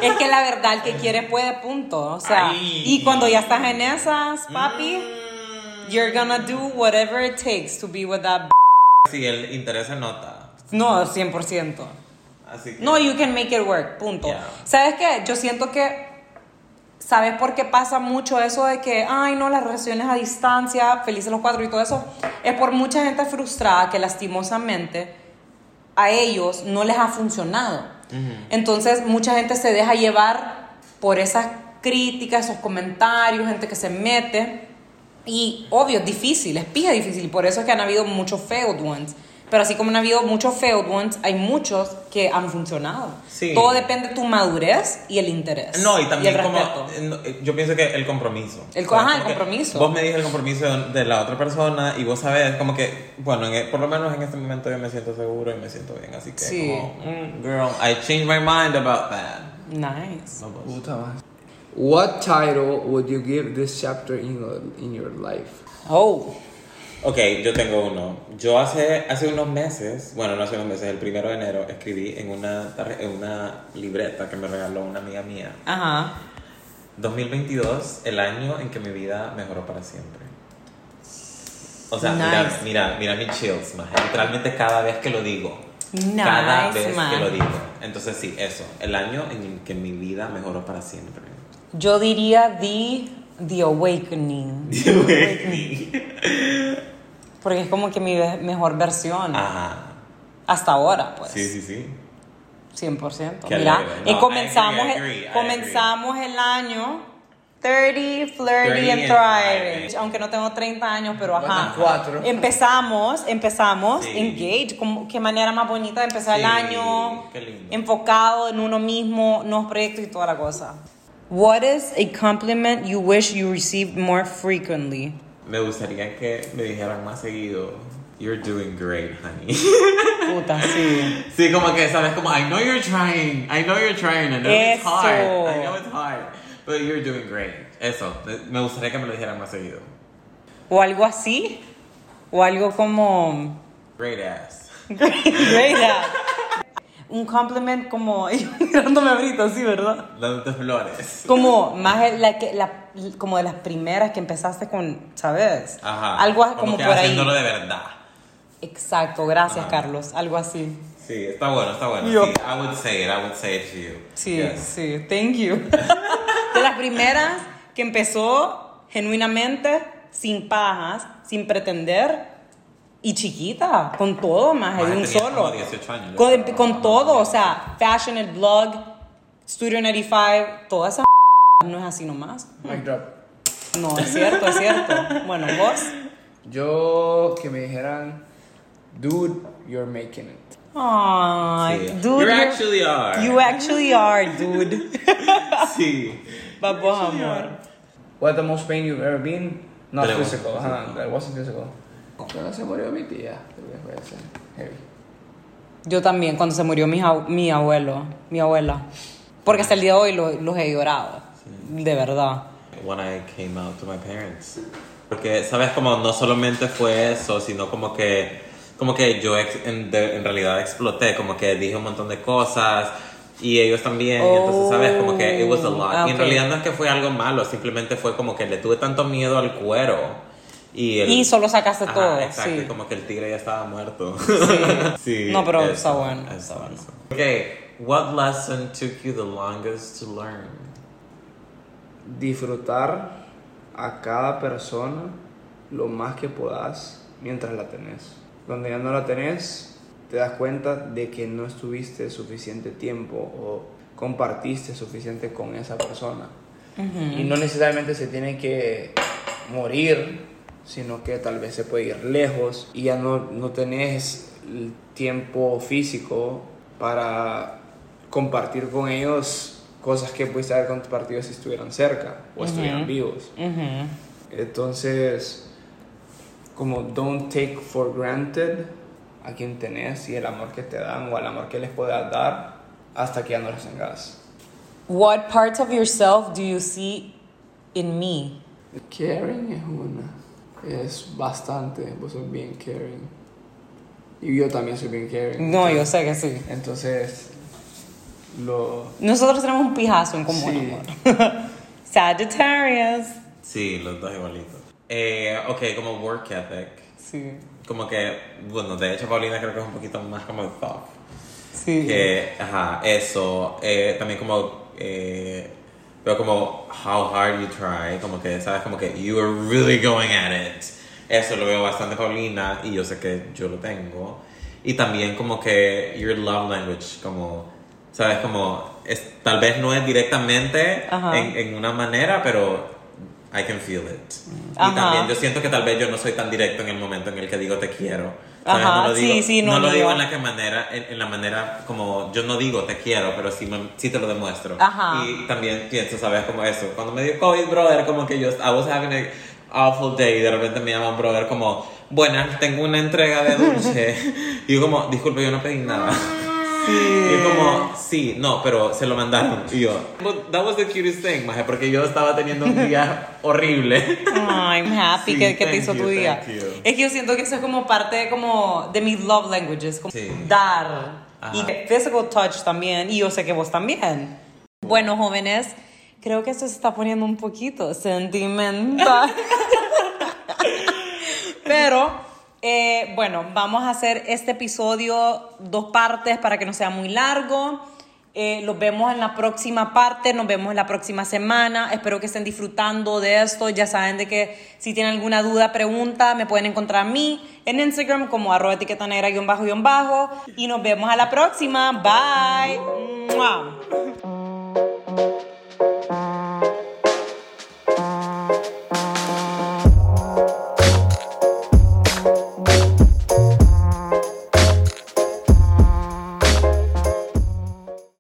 Speaker 1: Es que la verdad, el que quiere puede, punto. O sea,
Speaker 2: Ay.
Speaker 1: y cuando ya estás en esas, papi,
Speaker 2: Mm.
Speaker 1: you're gonna do whatever it takes to be with that.
Speaker 2: Sí, el interés se nota.
Speaker 1: No, 100%.
Speaker 2: Así que.
Speaker 1: No, you can make it work, punto.
Speaker 2: Yeah.
Speaker 1: ¿Sabes qué? Yo siento que, ¿sabes por qué pasa mucho eso de que, ay, no, las relaciones a distancia, felices los cuatro y todo eso? Es por mucha gente frustrada que lastimosamente a ellos no les ha funcionado. Entonces, mucha gente se deja llevar por esas críticas, esos comentarios, gente que se mete. Y obvio, es difícil, es pija difícil. Por eso es que han habido muchos failed ones. Pero así como han habido muchos failed ones, hay muchos que han funcionado.
Speaker 2: Sí.
Speaker 1: Todo depende de tu madurez y el interés.
Speaker 2: No, y también
Speaker 1: el
Speaker 2: como,
Speaker 1: respeto.
Speaker 2: eh, eh, yo pienso que el compromiso.
Speaker 1: El
Speaker 2: O sea,
Speaker 1: ajá, el compromiso.
Speaker 2: Vos me dijiste el compromiso de, de la otra persona y vos sabés como que, bueno, en e- por lo menos en este momento yo me siento seguro y me siento bien, así que
Speaker 1: Sí.
Speaker 2: como, mm, girl, I changed my mind about that.
Speaker 1: Nice.
Speaker 2: No,
Speaker 3: madre. What title would you give this chapter in in your life?
Speaker 1: Oh.
Speaker 2: Ok, yo tengo uno. Yo hace, hace unos meses, bueno, no hace unos meses, el primero de enero, escribí en una, en una libreta que me regaló una amiga mía.
Speaker 1: Ajá.
Speaker 2: 2022, el año en que mi vida mejoró para siempre. O sea,
Speaker 1: Nice.
Speaker 2: mira, mira, mira mi chills, maje. Literalmente cada vez que lo digo.
Speaker 1: Nice,
Speaker 2: cada vez
Speaker 1: man.
Speaker 2: que lo digo. Entonces sí, eso. El año en que mi vida mejoró para siempre.
Speaker 1: Yo diría The, the Awakening. Porque es como que mi mejor versión.
Speaker 2: Ajá.
Speaker 1: Hasta ahora, pues.
Speaker 2: Sí, sí, sí.
Speaker 1: 100%.
Speaker 2: Qué
Speaker 1: Mira, y
Speaker 2: No,
Speaker 1: comenzamos,
Speaker 2: I agree, I
Speaker 1: el-
Speaker 2: agree, I
Speaker 1: comenzamos el año 30, flirty
Speaker 2: 30
Speaker 1: and
Speaker 2: and
Speaker 1: thriving. Aunque no tengo 30 años, pero ajá.
Speaker 3: Cuatro.
Speaker 1: Empezamos, empezamos,
Speaker 2: Sí.
Speaker 1: engage. Como, qué manera más bonita de empezar el año.
Speaker 2: qué lindo.
Speaker 1: Enfocado en uno mismo, nuevos proyectos y toda la cosa. What is a compliment you wish you received more frequently?
Speaker 2: Me gustaría que me dijeran más seguido. You're doing great, honey.
Speaker 1: Puta, sí. *laughs*
Speaker 2: sí, como que, ¿sabes? Como, I know you're trying. I know you're trying. I know it's hard. I know it's hard. But you're doing great. Eso. Me gustaría que me lo dijeran más seguido.
Speaker 1: O algo así. O algo como...
Speaker 2: Great ass. *laughs*
Speaker 1: Great ass. Un compliment como... *laughs* Mirándome ahorita, sí, ¿verdad?
Speaker 2: Dándote flores.
Speaker 1: Como más la que, la, como de las primeras que empezaste con, ¿sabes?
Speaker 2: Ajá.
Speaker 1: Algo como,
Speaker 2: que
Speaker 1: por ahí.
Speaker 2: haciéndolo de verdad.
Speaker 1: Exacto, gracias
Speaker 2: Ajá.
Speaker 1: Carlos, algo así.
Speaker 2: Sí, está bueno, está bueno.
Speaker 1: Yo-
Speaker 2: Sí, I would say it. I would say it to you.
Speaker 1: Sí,
Speaker 2: Yes.
Speaker 1: sí, thank you. *laughs* de las primeras que empezó genuinamente, sin pajas, sin pretender y chiquita, con todo más de un solo.
Speaker 2: como 18 años, yo
Speaker 1: Con,
Speaker 2: creo.
Speaker 1: con todo, o sea, fashion, el blog, Studio 95, toda esa no es así nomás.
Speaker 3: Mic drop.
Speaker 1: No, es cierto, es cierto. Bueno, vos.
Speaker 3: Yo que me dijeran, dude, you're making it.
Speaker 1: Ay,
Speaker 2: Sí.
Speaker 1: dude.
Speaker 2: You
Speaker 1: you're-
Speaker 2: actually are.
Speaker 1: You actually are, dude. *laughs*
Speaker 2: Sí.
Speaker 1: Vamos, amor.
Speaker 3: What the most pain you've ever been? Not
Speaker 2: But it
Speaker 3: physical, huh? That wasn't physical. Cuando se murió mi tía, creo que fue ese. Heavy.
Speaker 1: Yo también, cuando se murió mi, mi abuelo, mi abuela. Porque hasta el día de hoy lo- los he llorado. De verdad.
Speaker 2: when I came out to my parents. Porque, ¿sabes? Como no solamente fue eso, sino como que, como que yo ex- en, de- en realidad exploté, como que dije un montón de cosas y ellos también. y entonces, ¿sabes? Como que it was a lot.
Speaker 1: Ah,
Speaker 2: Y en
Speaker 1: ok.
Speaker 2: realidad no es que fue algo malo, simplemente fue como que le tuve tanto miedo al cuero. Y, el-
Speaker 1: Y solo sacaste
Speaker 2: Ajá,
Speaker 1: todo,
Speaker 2: Exacto,
Speaker 1: sí.
Speaker 2: como que el tigre ya estaba muerto. *laughs* Sí.
Speaker 1: No, pero
Speaker 2: eso,
Speaker 1: está bueno,
Speaker 2: eso,
Speaker 1: está bueno.
Speaker 2: eso. Okay, what lesson took you the longest to learn?
Speaker 3: Disfrutar a cada persona lo más que puedas mientras la tenés. Cuando ya no la tenés, te das cuenta de que no estuviste suficiente tiempo o compartiste suficiente con esa persona. Y no necesariamente se tiene que morir, sino que tal vez se puede ir lejos y ya no, no tenés el tiempo físico para compartir con ellos cosas que pudiste haber compartido si estuvieran cerca o estuvieran vivos. Entonces, como don't take for granted a quien tenés y el amor que te dan o el amor que les puedas dar hasta que ya no los tengas.
Speaker 1: What parts of yourself do you see in me?
Speaker 3: Caring es una. Es bastante. Vos sos bien caring. Y yo también soy bien caring.
Speaker 1: No, yo sé que sí.
Speaker 3: Entonces, lo.
Speaker 1: Nosotros tenemos un pijazo en común,
Speaker 3: Sí.
Speaker 1: amor. *laughs* Sagittarius.
Speaker 2: Sí, los dos igualitos. Eh, ok, como work ethic.
Speaker 1: Sí.
Speaker 2: Como que, bueno, de hecho Paulina creo que es un poquito más como tough.
Speaker 1: Sí.
Speaker 2: Que, ajá, eso. eh, también como, eh, veo como how hard you try. Como que, ¿sabes? Como que you are really going at it. Eso lo veo bastante Paulina y yo sé que yo lo tengo. Y también como que your love language, como, ¿sabes? Como, es, tal vez no es directamente
Speaker 1: Ajá.
Speaker 2: en, en una manera, pero I can feel it. Y
Speaker 1: Ajá.
Speaker 2: también yo siento que tal vez yo no soy tan directo en el momento en el que digo te quiero, ¿sabes?
Speaker 1: Ajá,
Speaker 2: no lo digo,
Speaker 1: sí, sí, no,
Speaker 2: lo digo en la que manera, en, en la manera como yo no digo te quiero, pero sí, me- sí te lo demuestro.
Speaker 1: Ajá.
Speaker 2: Y también pienso, ¿sabes? Como eso. Cuando me dio COVID, brother, como que yo, I was having a awful day y de repente me llaman, brother, como, buenas, tengo una entrega de dulce. *laughs* y yo como, disculpe, yo no pedí nada. Y es como, sí, no, pero se lo mandaron. Y yo, "But that was the cutest thing, maje, porque yo estaba teniendo un día *laughs* horrible.
Speaker 1: Ay, I'm happy
Speaker 2: Sí,
Speaker 1: que, que te hizo
Speaker 2: you,
Speaker 1: tu día. Es que yo siento que eso es como parte como de mis love languages, como
Speaker 2: Sí.
Speaker 1: dar.
Speaker 2: Ajá.
Speaker 1: Y physical touch también, y yo sé que vos también. Bueno, jóvenes, creo que esto se está poniendo un poquito sentimental. *laughs* Pero, eh, bueno, vamos a hacer este episodio dos partes para que no sea muy largo. Eh, los vemos en la próxima parte, nos vemos en la próxima semana. Espero que estén disfrutando de esto. Ya saben de que si tienen alguna duda, pregunta, me pueden encontrar a mí en Instagram como arroba etiqueta negra guion bajo guion bajo. Y nos vemos a la próxima. Bye.